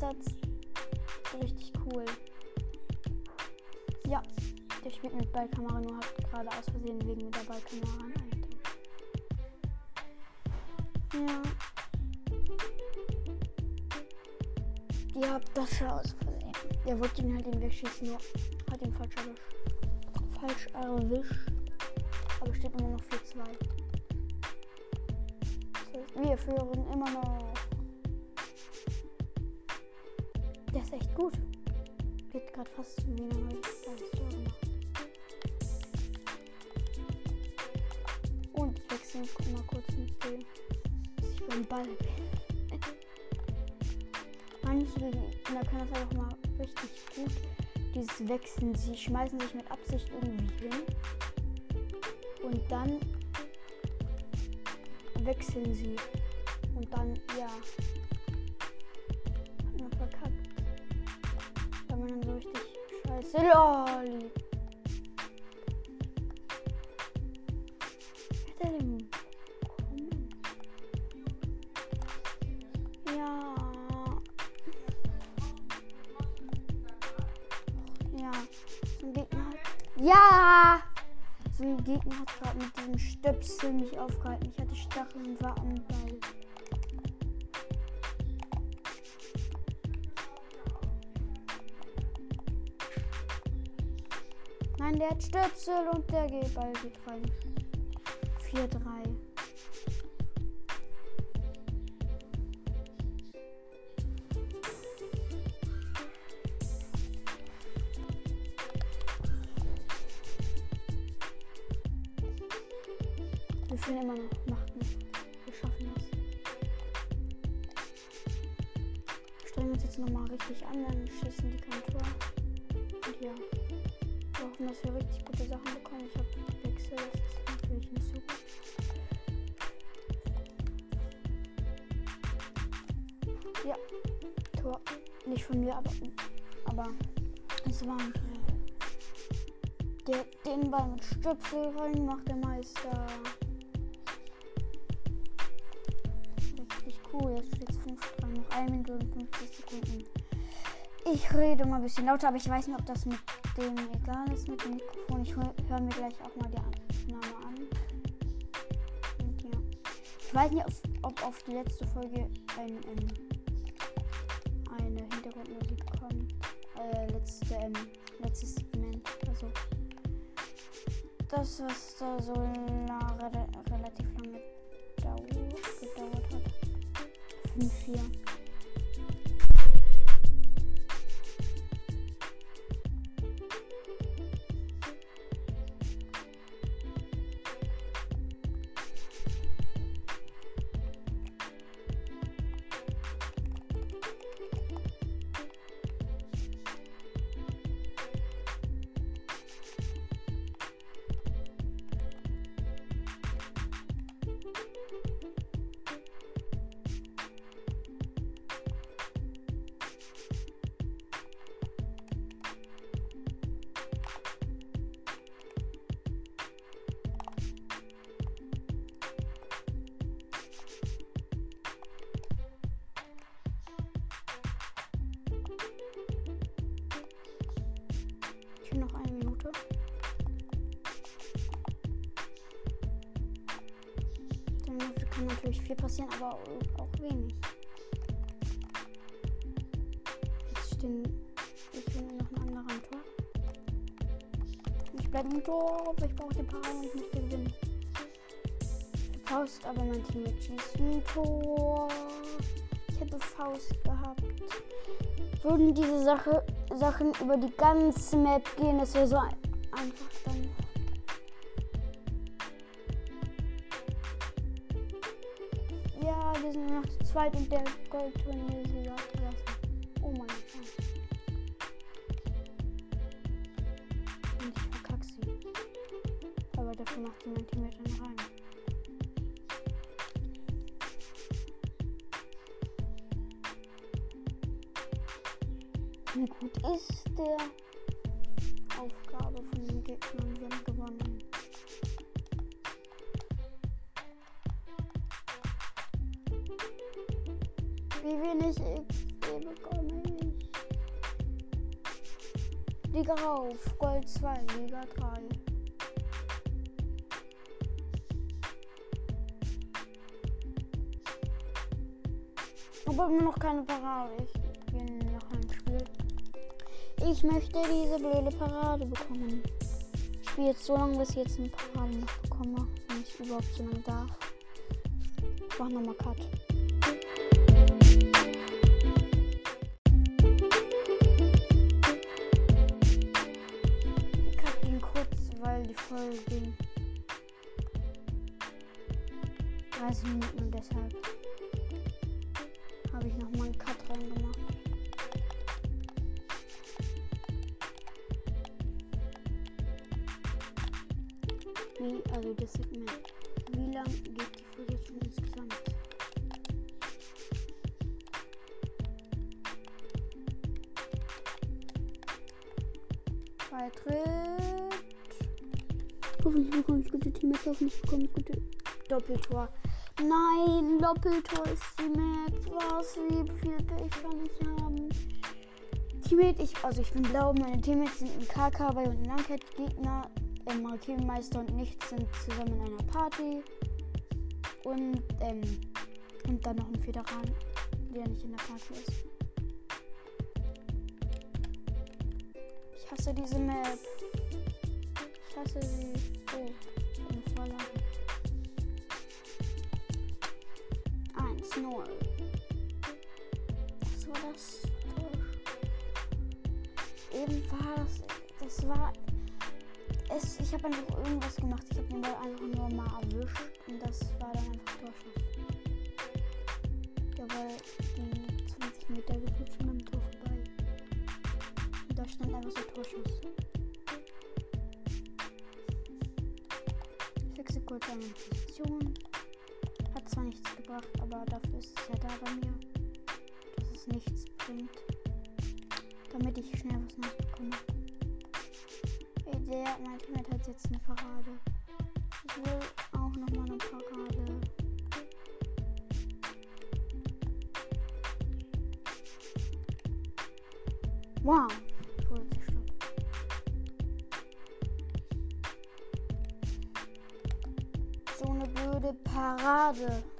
Speaker 1: richtig cool. Ja, der spielt mit Ballkamera, nur hat gerade aus Versehen wegen der Ballkamera ein Ja. Ja, das war aus Versehen. Der wollte ihn halt den wegschießen, nur hat ihn falsch erwischt. Falsch erwischt. Aber steht immer noch 4-2. Wir führen immer noch. Der ist echt gut. Geht gerade fast zu mir neu. Wechsle mal kurz mit dem, dass ich beim Ball bin. Manche Gegner können das einfach mal richtig gut. Dieses Wechseln. Sie schmeißen sich mit Absicht irgendwie hin. Und dann wechseln sie. Und dann, ja. Hat man verkackt. Weil man dann so richtig scheiße lol. Aufgehalten. Ich hatte Stacheln und war am Ball. Nein, der hat Stöpsel und der geht geht rein. Stöpsel rein macht der Meister. Richtig cool. Jetzt steht es 5-3, noch 1 Minute und 50 Sekunden. Ich rede mal ein bisschen lauter, aber ich weiß nicht, ob das mit dem egal ist mit dem Mikrofon. Ich höre mir gleich auch mal die Aufnahme an. Und ja. Ich weiß nicht, ob, auf die letzte Folge ein, ein, eine Hintergrundmusik kommt. Äh, letzte, ähm, letztes Segment. Also das, was da so nah, relativ lange gedauert hat. 5, 4. natürlich viel passieren, aber auch wenig. Jetzt stehen. Ich bin noch ein anderer im Tor. Ich bleibe im Tor, aber ich brauche den Paar und nicht gewinnen. Faust, aber mein Team schießt ein Tor. Ich hätte Faust gehabt. Würden diese Sache, Sachen über die ganze Map gehen, das wäre so ein, sind nur noch zu zweit und der Gold 2, Liga 3. Aber immer noch keine Parade. Ich bin noch ein Spiel. Ich möchte diese blöde Parade bekommen. Ich spiele jetzt so lange, bis ich jetzt eine Parade noch bekomme. Wenn ich überhaupt so lange darf. Ich mach nochmal Cut. Doppeltor. Nein, Doppeltor ist die Map. Was, wie viel Pech kann ich haben? Teammate, ich, also ich bin blau, meine Teammates sind in KK bei und Langheit Gegner, ähm, Raketenmeister und Nichts sind zusammen in einer Party. Und, ähm, und dann noch ein Federan, der nicht in der Party ist. Ich hasse diese Map. Ich hasse sie. 1-0. Was war das? Tor? Eben war das. Das war. Es, ich habe einfach irgendwas gemacht. Ich habe den Ball einfach nur mal erwischt. Und das war dann einfach Torschuss. Der Ball ging 20 Meter gefühlt schon am Tor vorbei. Und da stand einfach so Torschuss. Ich wechsle kurz eine Position. Zwar nichts gebracht, aber dafür ist es ja da bei mir, dass es nichts bringt. Damit ich schnell was Neues bekomme. Ey, der, mein Teammate hat jetzt eine Parade. Ich will auch nochmal eine Parade. Wow. Parade.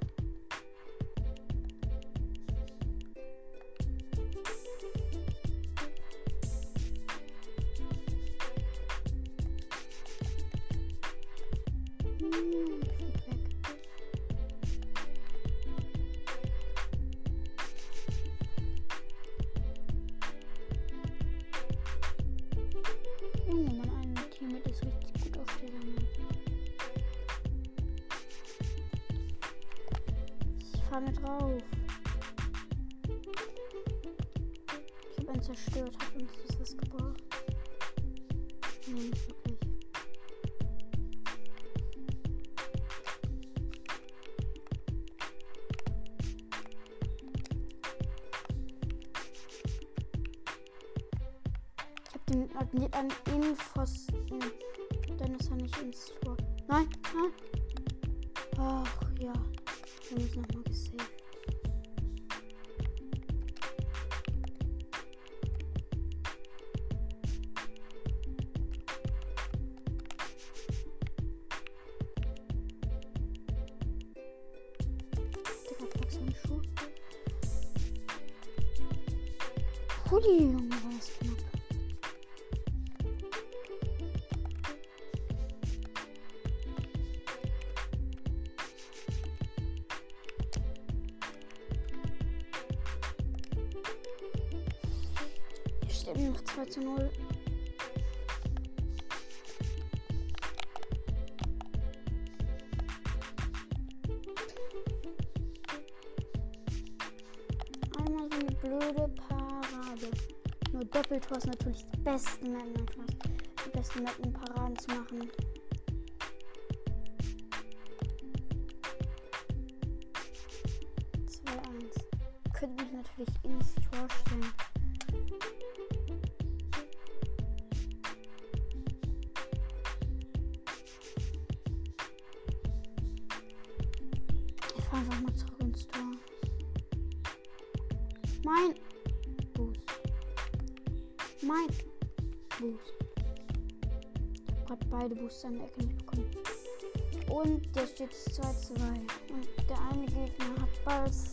Speaker 1: 2 zu 0. Einmal so eine blöde Parade. Nur Doppeltor ist natürlich die besten Metten. die besten Metten Paraden zu machen. Beide Booster in der Ecke nicht bekommen. Und jetzt steht es 2-2. Und der eine Gegner hat Ballstar.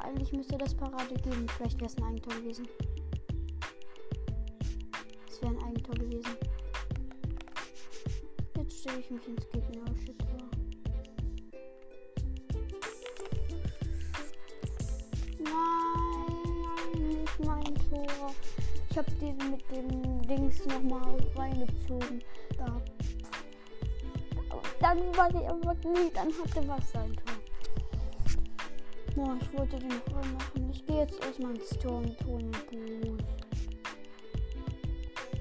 Speaker 1: Aber eigentlich müsste das Parade geben. Vielleicht wäre es ein Eigentor gewesen. Es wäre ein Eigentor gewesen. Jetzt stelle ich mich ins gegnerische Tor. Ich habe den mit dem Dings nochmal reingezogen. Da. Dann war die aber dann hatte was sein Tor. Boah, ich wollte den noch reinmachen. Ich gehe jetzt erstmal ins einen Boost.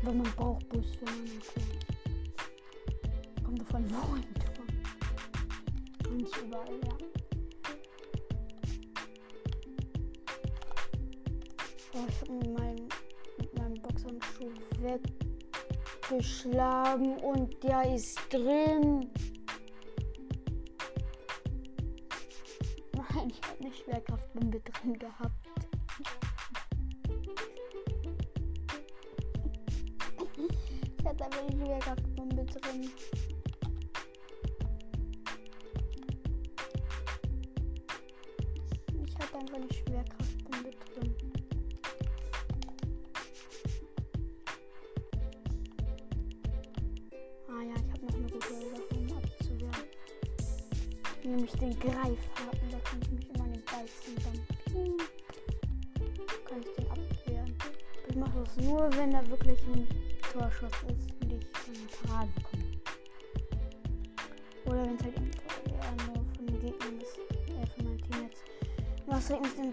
Speaker 1: Aber man braucht für einen Tor. Kommt davon, wo ein Tor. Nicht überall, ja. Oh, ich habe meinen Boxhandschuh weggeschlagen und der ist drin. Drin gehabt. ich hatte aber eine Schwerkraftbombe drin.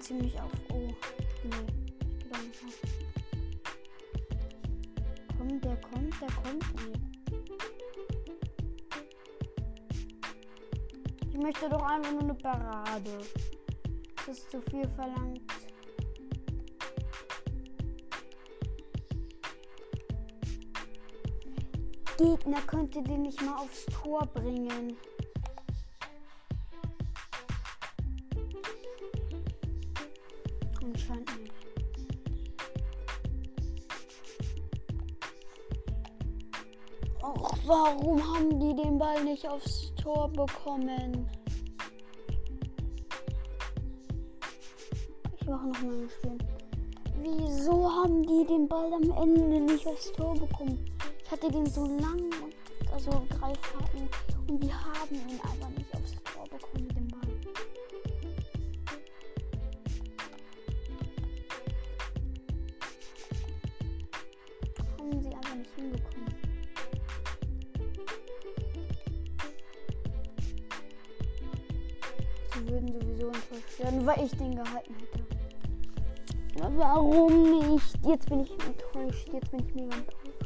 Speaker 1: Ziemlich auf? Oh, nee, ich da nicht auf. Kommt, der kommt, der kommt, nee. Ich möchte doch einfach nur eine Parade. Das ist zu viel verlangt. Gegner könnte den nicht mal aufs Tor bringen. Ball nicht aufs Tor bekommen? Ich mache noch mal ein Spiel. Wieso haben die den Ball am Ende nicht aufs Tor bekommen? Ich hatte den so lang also Greifhaken und die haben ihn einfach nicht enttäuscht werden, weil ich den gehalten hätte. Warum nicht? Jetzt bin ich enttäuscht. Jetzt bin ich mega enttäuscht.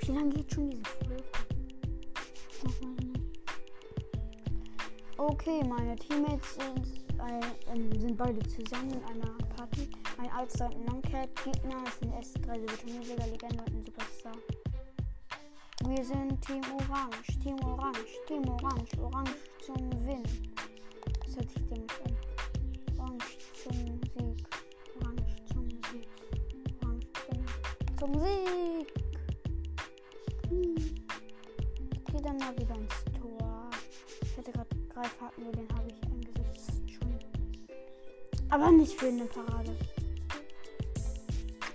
Speaker 1: Wie lange geht schon diese Folge? Okay, meine Teammates sind, äh, sind beide zusammen in einer Party. Ein Allstar und ein Longcat. Gegner ist ein S3 Turniersieger, Legende und ein Superstar. Wir sind Team Orange, Team Orange, Team Orange, Orange zum Win. Das hört sich dämlich an. Orange zum Sieg, Orange zum Sieg, Orange zum, zum Sieg. Okay, dann mal wieder ins Tor. Ich hatte gerade Greifhaken, nur den habe ich eingesetzt schon. Aber nicht für eine Parade.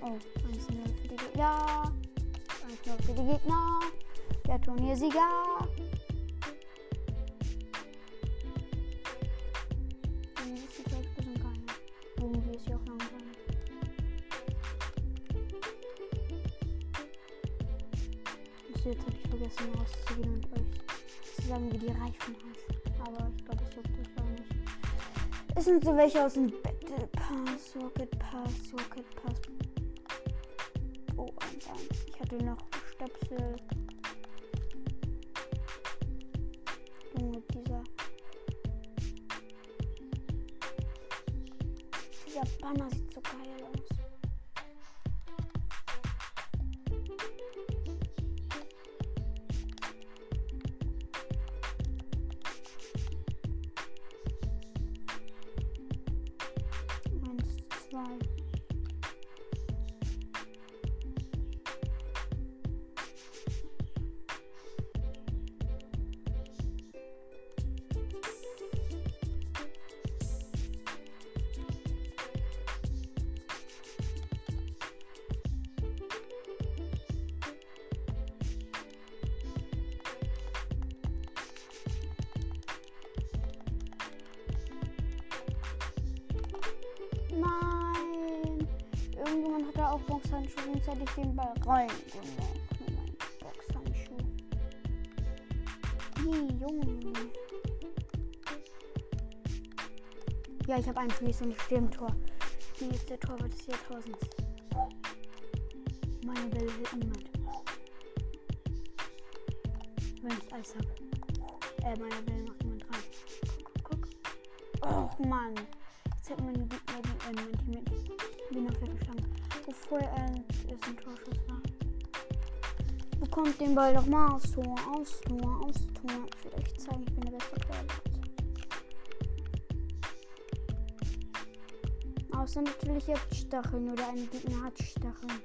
Speaker 1: Oh, 1-0 für die Gegner. 1-0 für die Gegner. Der Turniersieger. Vergessen rauszugehen und euch zu sagen, wie die Reifen heißen. Aber ich glaube, es juckt euch gar nicht. Es sind so welche aus dem Battle Pass, Rocket Pass, Rocket Pass. Oh, 1-1. Ich hatte noch Stöpsel. Junge, dieser. Dieser Banner 1 Mies und ich stehe im Tor. Mies, der Torwart des Jahrtausends. Meine Bälle hält niemand. Wenn ich Eis habe. Äh, meine Bälle macht niemand dran. Guck, guck, guck. Och, Mann. Jetzt hätten wir äh, die, äh, mein Team mit Wiener verstanden. Bevor er äh, ein Torschuss war. Bekommt den Ball doch mal aufs Tor, aus Tor, aus Tor. Ich will euch zeigen, ich bin der beste Torwart. Außer natürlich jetzt Stacheln oder ein Gegner hat Stacheln.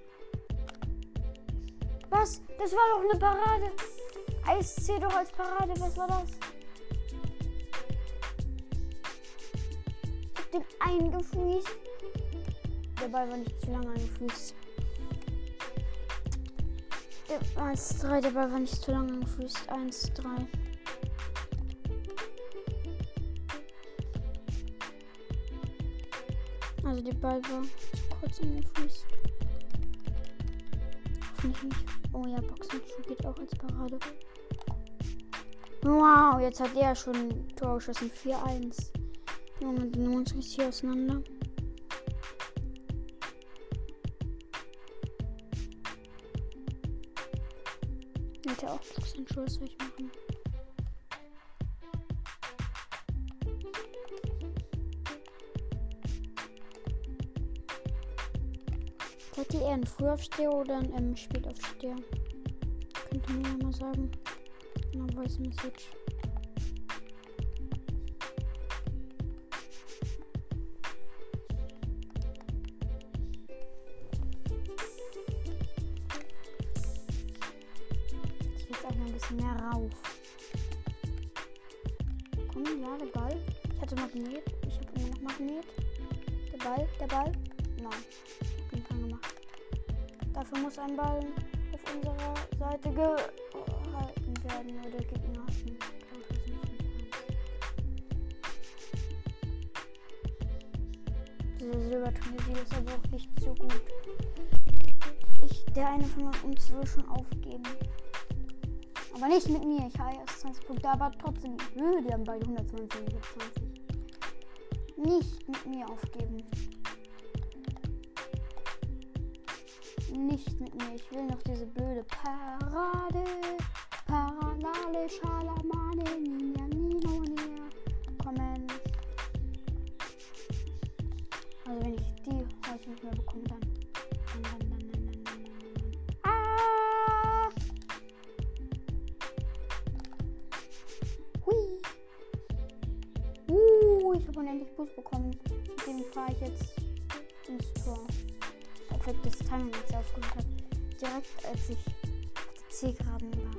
Speaker 1: Was? Das war doch eine Parade. Eis zählt doch als Parade. Was war das? Ich hab den eingefriest. Der Ball war nicht zu lange angefriest. Der 1, 3, der Ball war nicht zu lange angefriest. 1, Also der Ball war zu kurz angefriest. Hoffentlich nicht. Oh ja, Boxenschuh geht auch als Parade. Wow, jetzt hat er schon Tor geschossen. 4-1. Junge, die nehmen uns richtig auseinander. Hätte auch Boxenschuhe, was soll ich machen? Ihr eher ein Frühaufsteher oder ein ähm, Spätaufsteher? Könnt ihr mir ja mal sagen. In einer Voice Message. Schon aufgeben. Aber nicht mit mir. Ich habe erst 20 Punkte, aber trotzdem. Nö, die haben beide 120 und ich habe 20. Nicht mit mir aufgeben. Nicht mit mir. Ich will noch diese blöde Parade. Parallele Schalamane. Habe unendlich Boost bekommen. Mit dem fahre ich jetzt ins Tor. Perfektes Timing jetzt aufgehört hat. Direkt als ich auf der C-Graden war.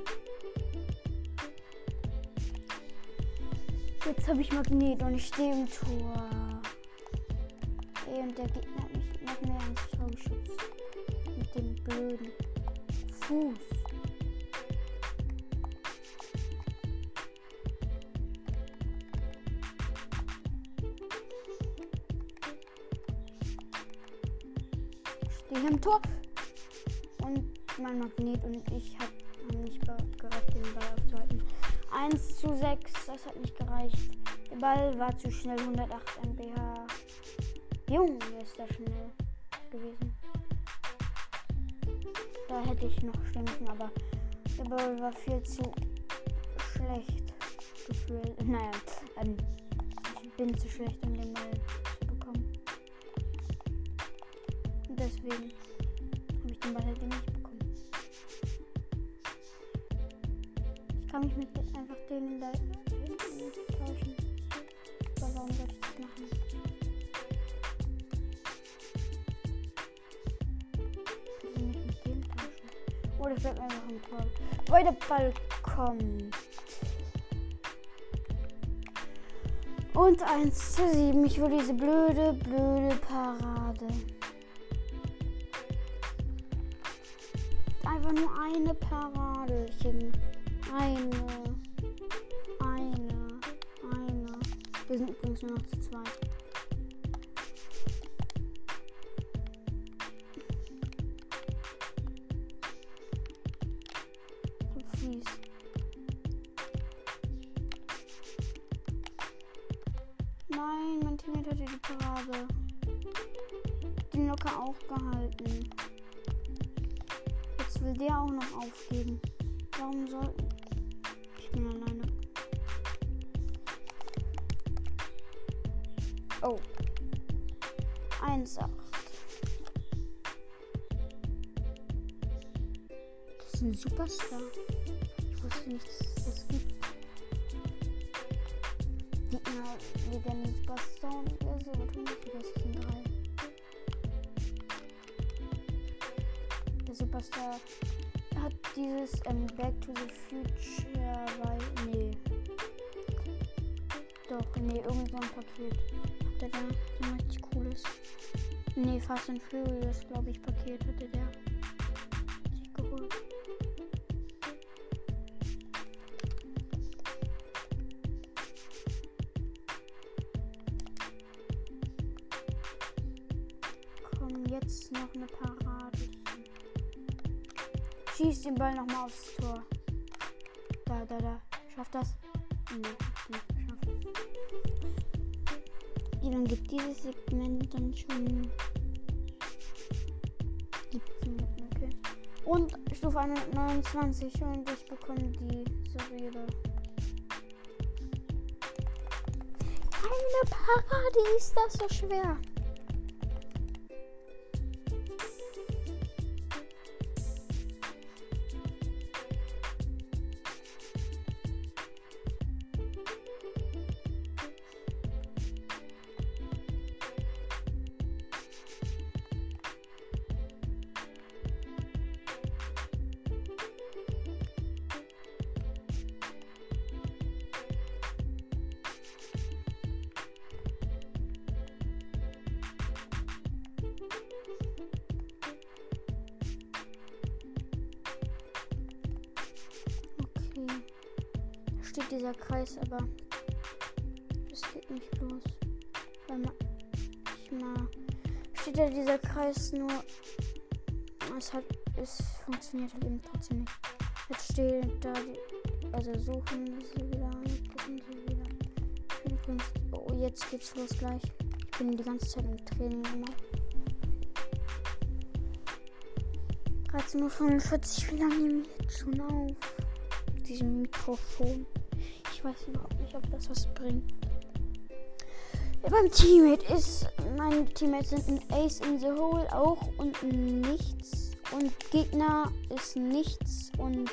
Speaker 1: Jetzt habe ich Magnet und ich stehe im Tor. Ey, und der Gegner hat mich noch mehr ins Tor geschützt. Mit dem blöden Fuß. Stehe im Tor. Und mein Magnet und ich hab, haben nicht gereicht, den Ball aufzuhalten. 1 zu 6, das hat nicht gereicht. Der Ball war zu schnell, 108 MBH. Junge, ist der schnell gewesen. Da hätte ich noch müssen, aber der Ball war viel zu schlecht gefühlt. Naja, ähm, ich bin zu schlecht, um den Ball deswegen habe ich den Ball halt nicht bekommen. Ich kann mich mit einfach denen da tauschen. Aber warum soll ich das machen? Ich kann mich mit denen tauschen. Oder ich werde einfach ein Tor. Weil der Ball kommt. Und 1 zu 7. Ich will diese blöde, blöde Parade. Einfach nur eine Paradechen. Eine. Eine. Eine. Wir sind übrigens nur noch zu zweit. Superstar. Ich wusste nicht, dass es das gibt. Gegner, Legende Superstar und der das sind drei. Superstar hat dieses ähm, Back to the Future, weil. Nee. Doch, nee, irgend so ein Paket. Hat der da ein richtig cooles. Nee, Fast and Furious, glaube ich, Paket hatte der. Schieß den Ball nochmal aufs Tor. Da, da, da. Schafft das? Nee, nicht geschafft. Wie lange gibt dieses Segment dann schon? 17 Minuten, okay. Und Stufe 129 und ich bekomme die Surreale. Eine Parade ist das so schwer. Kreis, aber es geht nicht los. Weil man, ich mal steht ja dieser Kreis nur. Es hat, es funktioniert halt eben trotzdem nicht. Jetzt steht da die, also suchen sie wieder, gucken sie wieder. Übrigens, oh, jetzt geht's los gleich. Ich bin die ganze Zeit im Training immer. 13.45 Uhr, wie lange nehme ich jetzt schon auf? Mit diesem Mikrofon. Ich weiß überhaupt nicht, ob das was bringt. Ja, beim Teammate ist, meine Teammates sind ein Ace in the Hole auch und nichts. Und Gegner ist nichts und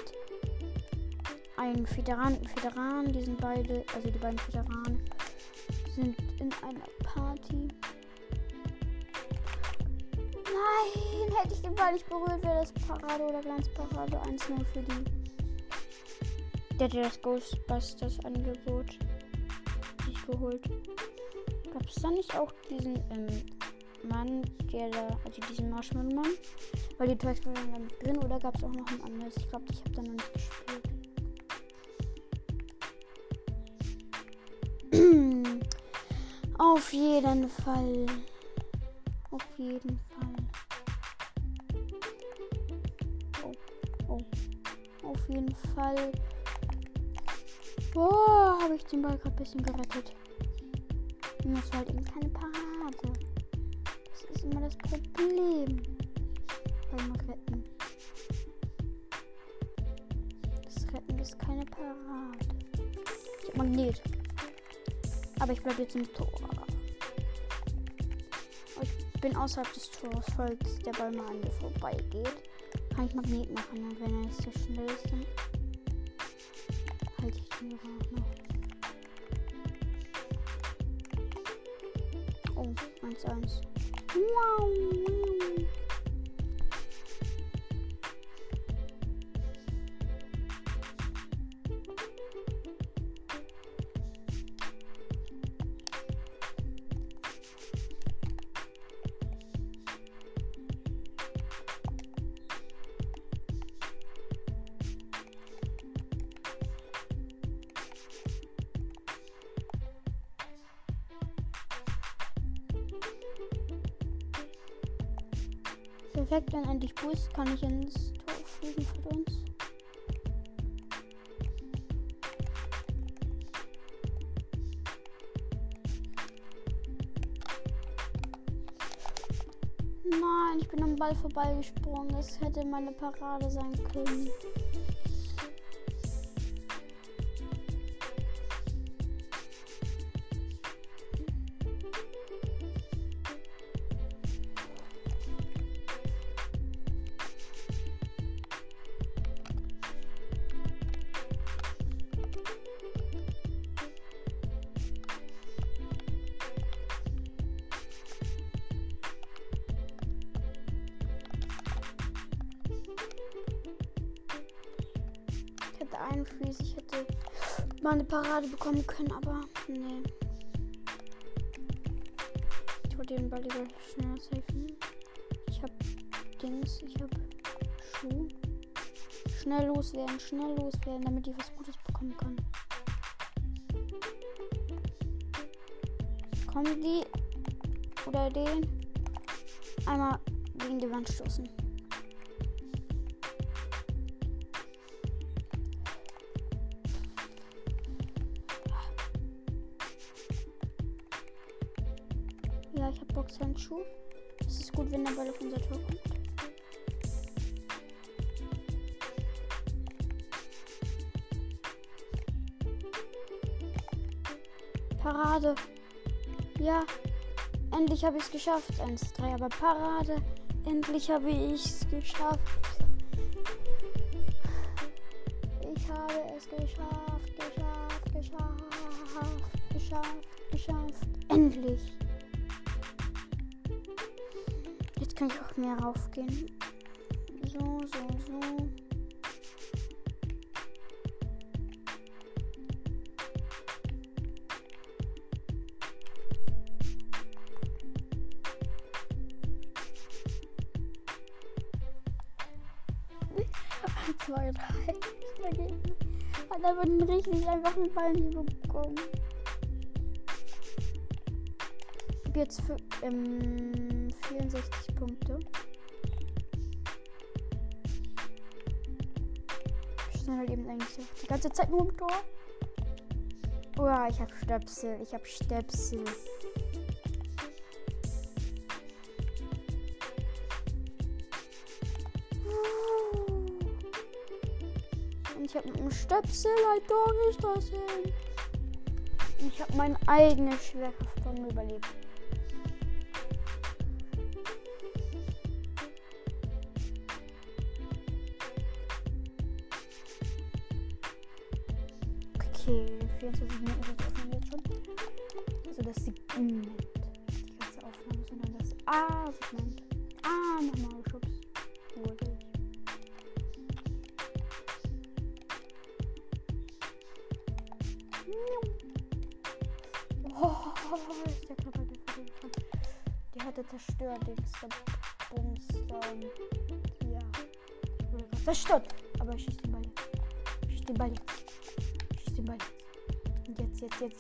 Speaker 1: ein Federan, ein Federan, die sind beide, also die beiden Federanen sind in einer Party. Nein, hätte ich den Ball nicht berührt, wäre das Parade oder Glanzparade 1-0 für die. Der hätte das Ghostbusters-Angebot nicht geholt. Gab es da nicht auch diesen ähm, Mann, der da, also diesen Marshmallow-Mann? Weil die Toys waren da mit drin oder gab es auch noch ein anderes? Ich glaube, ich habe da noch nicht gespielt. Auf jeden Fall. Auf jeden Fall. Oh, oh. Auf jeden Fall. Boah, habe ich den Ball gerade ein bisschen gerettet. Und das war halt eben keine Parade. Das ist immer das Problem beim Retten. Das Retten ist keine Parade. Ich hab Magnet. Aber ich bleibe jetzt im Tor. Ich bin außerhalb des Tors, falls der Ball mal an mir vorbeigeht. Kann ich Magnet machen wenn er nicht so schnell ist, dann halte ich den auch noch. Oh, 1-1. Wow. Boost kann ich ins Tor fliegen für uns. Nein, ich bin am Ball vorbeigesprungen. Das hätte meine Parade sein können. Parade bekommen können, aber nee. Ich wollte den Ball lieber schneller safen. Ich hab Dings, ich hab Schuh. Schnell loswerden, schnell loswerden, damit ich was Gutes bekommen kann. Kommen die oder den einmal gegen die Wand stoßen. Parade. Ja, endlich habe ich es geschafft. 1, 3, aber Parade. Endlich habe ich es geschafft. Ich habe es geschafft, geschafft, geschafft, geschafft, geschafft. Endlich. Jetzt kann ich auch mehr raufgehen. So, so, so. Aber einen richtig einfachen Ball nie bekommen. Ich hab jetzt für, ähm, 64 Punkte. Ich stand halt eben eigentlich die ganze Zeit nur im Tor. Oh ich hab Stöpsel. Ich hab Stöpsel. Mit dem Stöpsel halt doch nicht das hin. Ich hab meine eigene Schwerkraftstonne überlebt.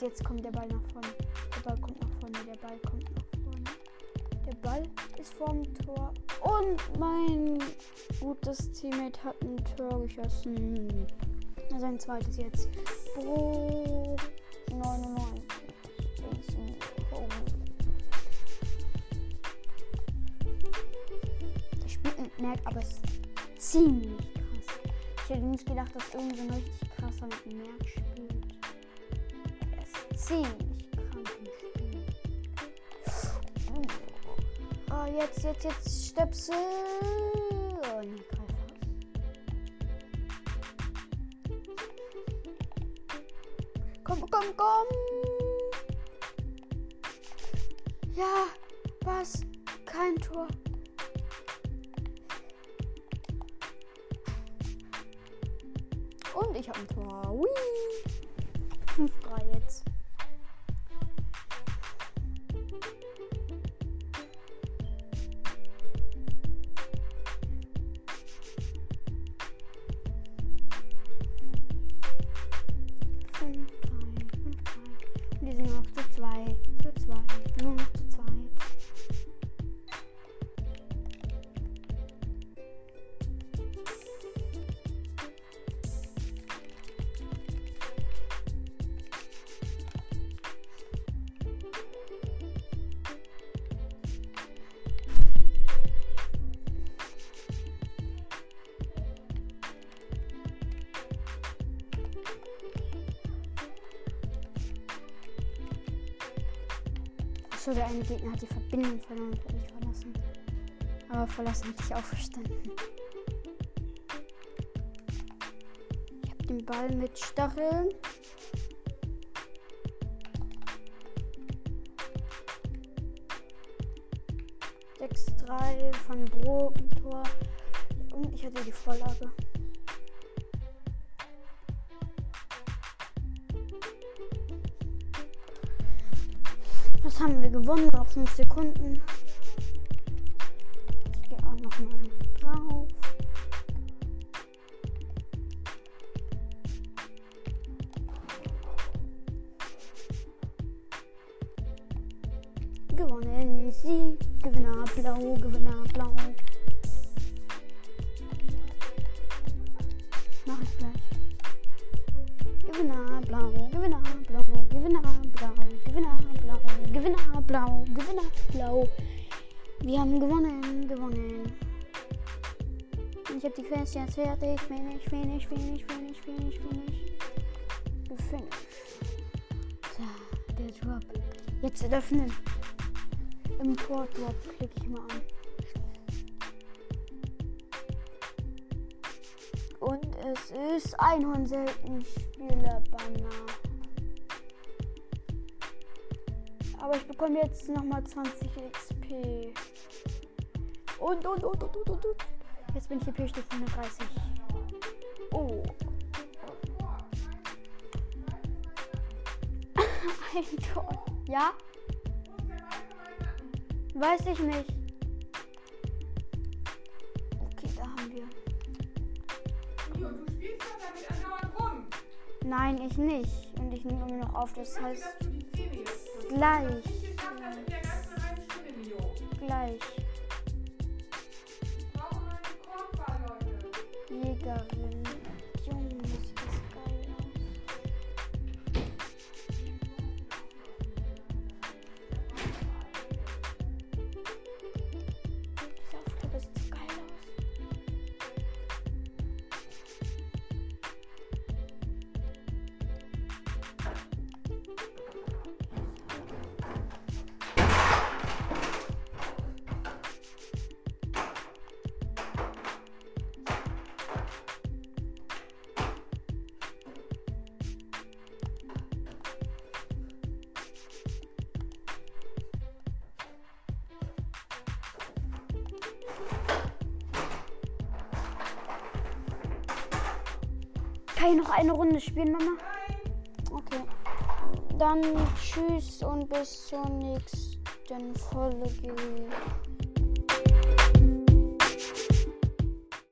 Speaker 1: Jetzt, kommt der Ball nach vorne. Der Ball kommt nach vorne. Der Ball kommt nach vorne. Der Ball ist vorm Tor. Und mein gutes Teammate hat ein Tor geschossen. Sein zweites jetzt. Bro 99. Der spielt mit Merk, aber es ist ziemlich krass. Ich hätte nicht gedacht, dass irgend so ein richtig krasser mit Merk spielt. Ziemlich krank im Spiel. Oh, jetzt, jetzt, jetzt Stöpsel. Oh, ne, greif aus. Komm, komm, komm. Ja, was? Kein Tor. Und ich habe ein Tor. Hui. 5-3 jetzt. Achso, der eine Gegner hat die Verbindung verloren und hat mich verlassen. Aber verlassen hatte ich auch verstanden. Ich habe den Ball mit Stacheln. Sechs, drei von Bro im Tor. Und ich hatte die Vorlage. Gewonnen, noch 5 Sekunden. Öffnen. Import Drop klicke ich mal an. Und es ist Einhorn-Selten-Spieler-Banner. Aber ich bekomme jetzt nochmal 20 XP. Und, und, und, und, und, und, und. Jetzt bin ich hier Stufe 130. Oh. Ein Tor. Ja? Weiß ich nicht. Okay, da haben wir.
Speaker 2: Jo, du spielst doch damit andauernd rum.
Speaker 1: Nein, ich nicht. Und ich nehme immer noch auf. Das heißt,
Speaker 2: Dass du die Zähne jetzt
Speaker 1: gleich.
Speaker 2: Ich geschafft
Speaker 1: spielen, Mama? Okay. Dann tschüss und bis zur nächsten Folge.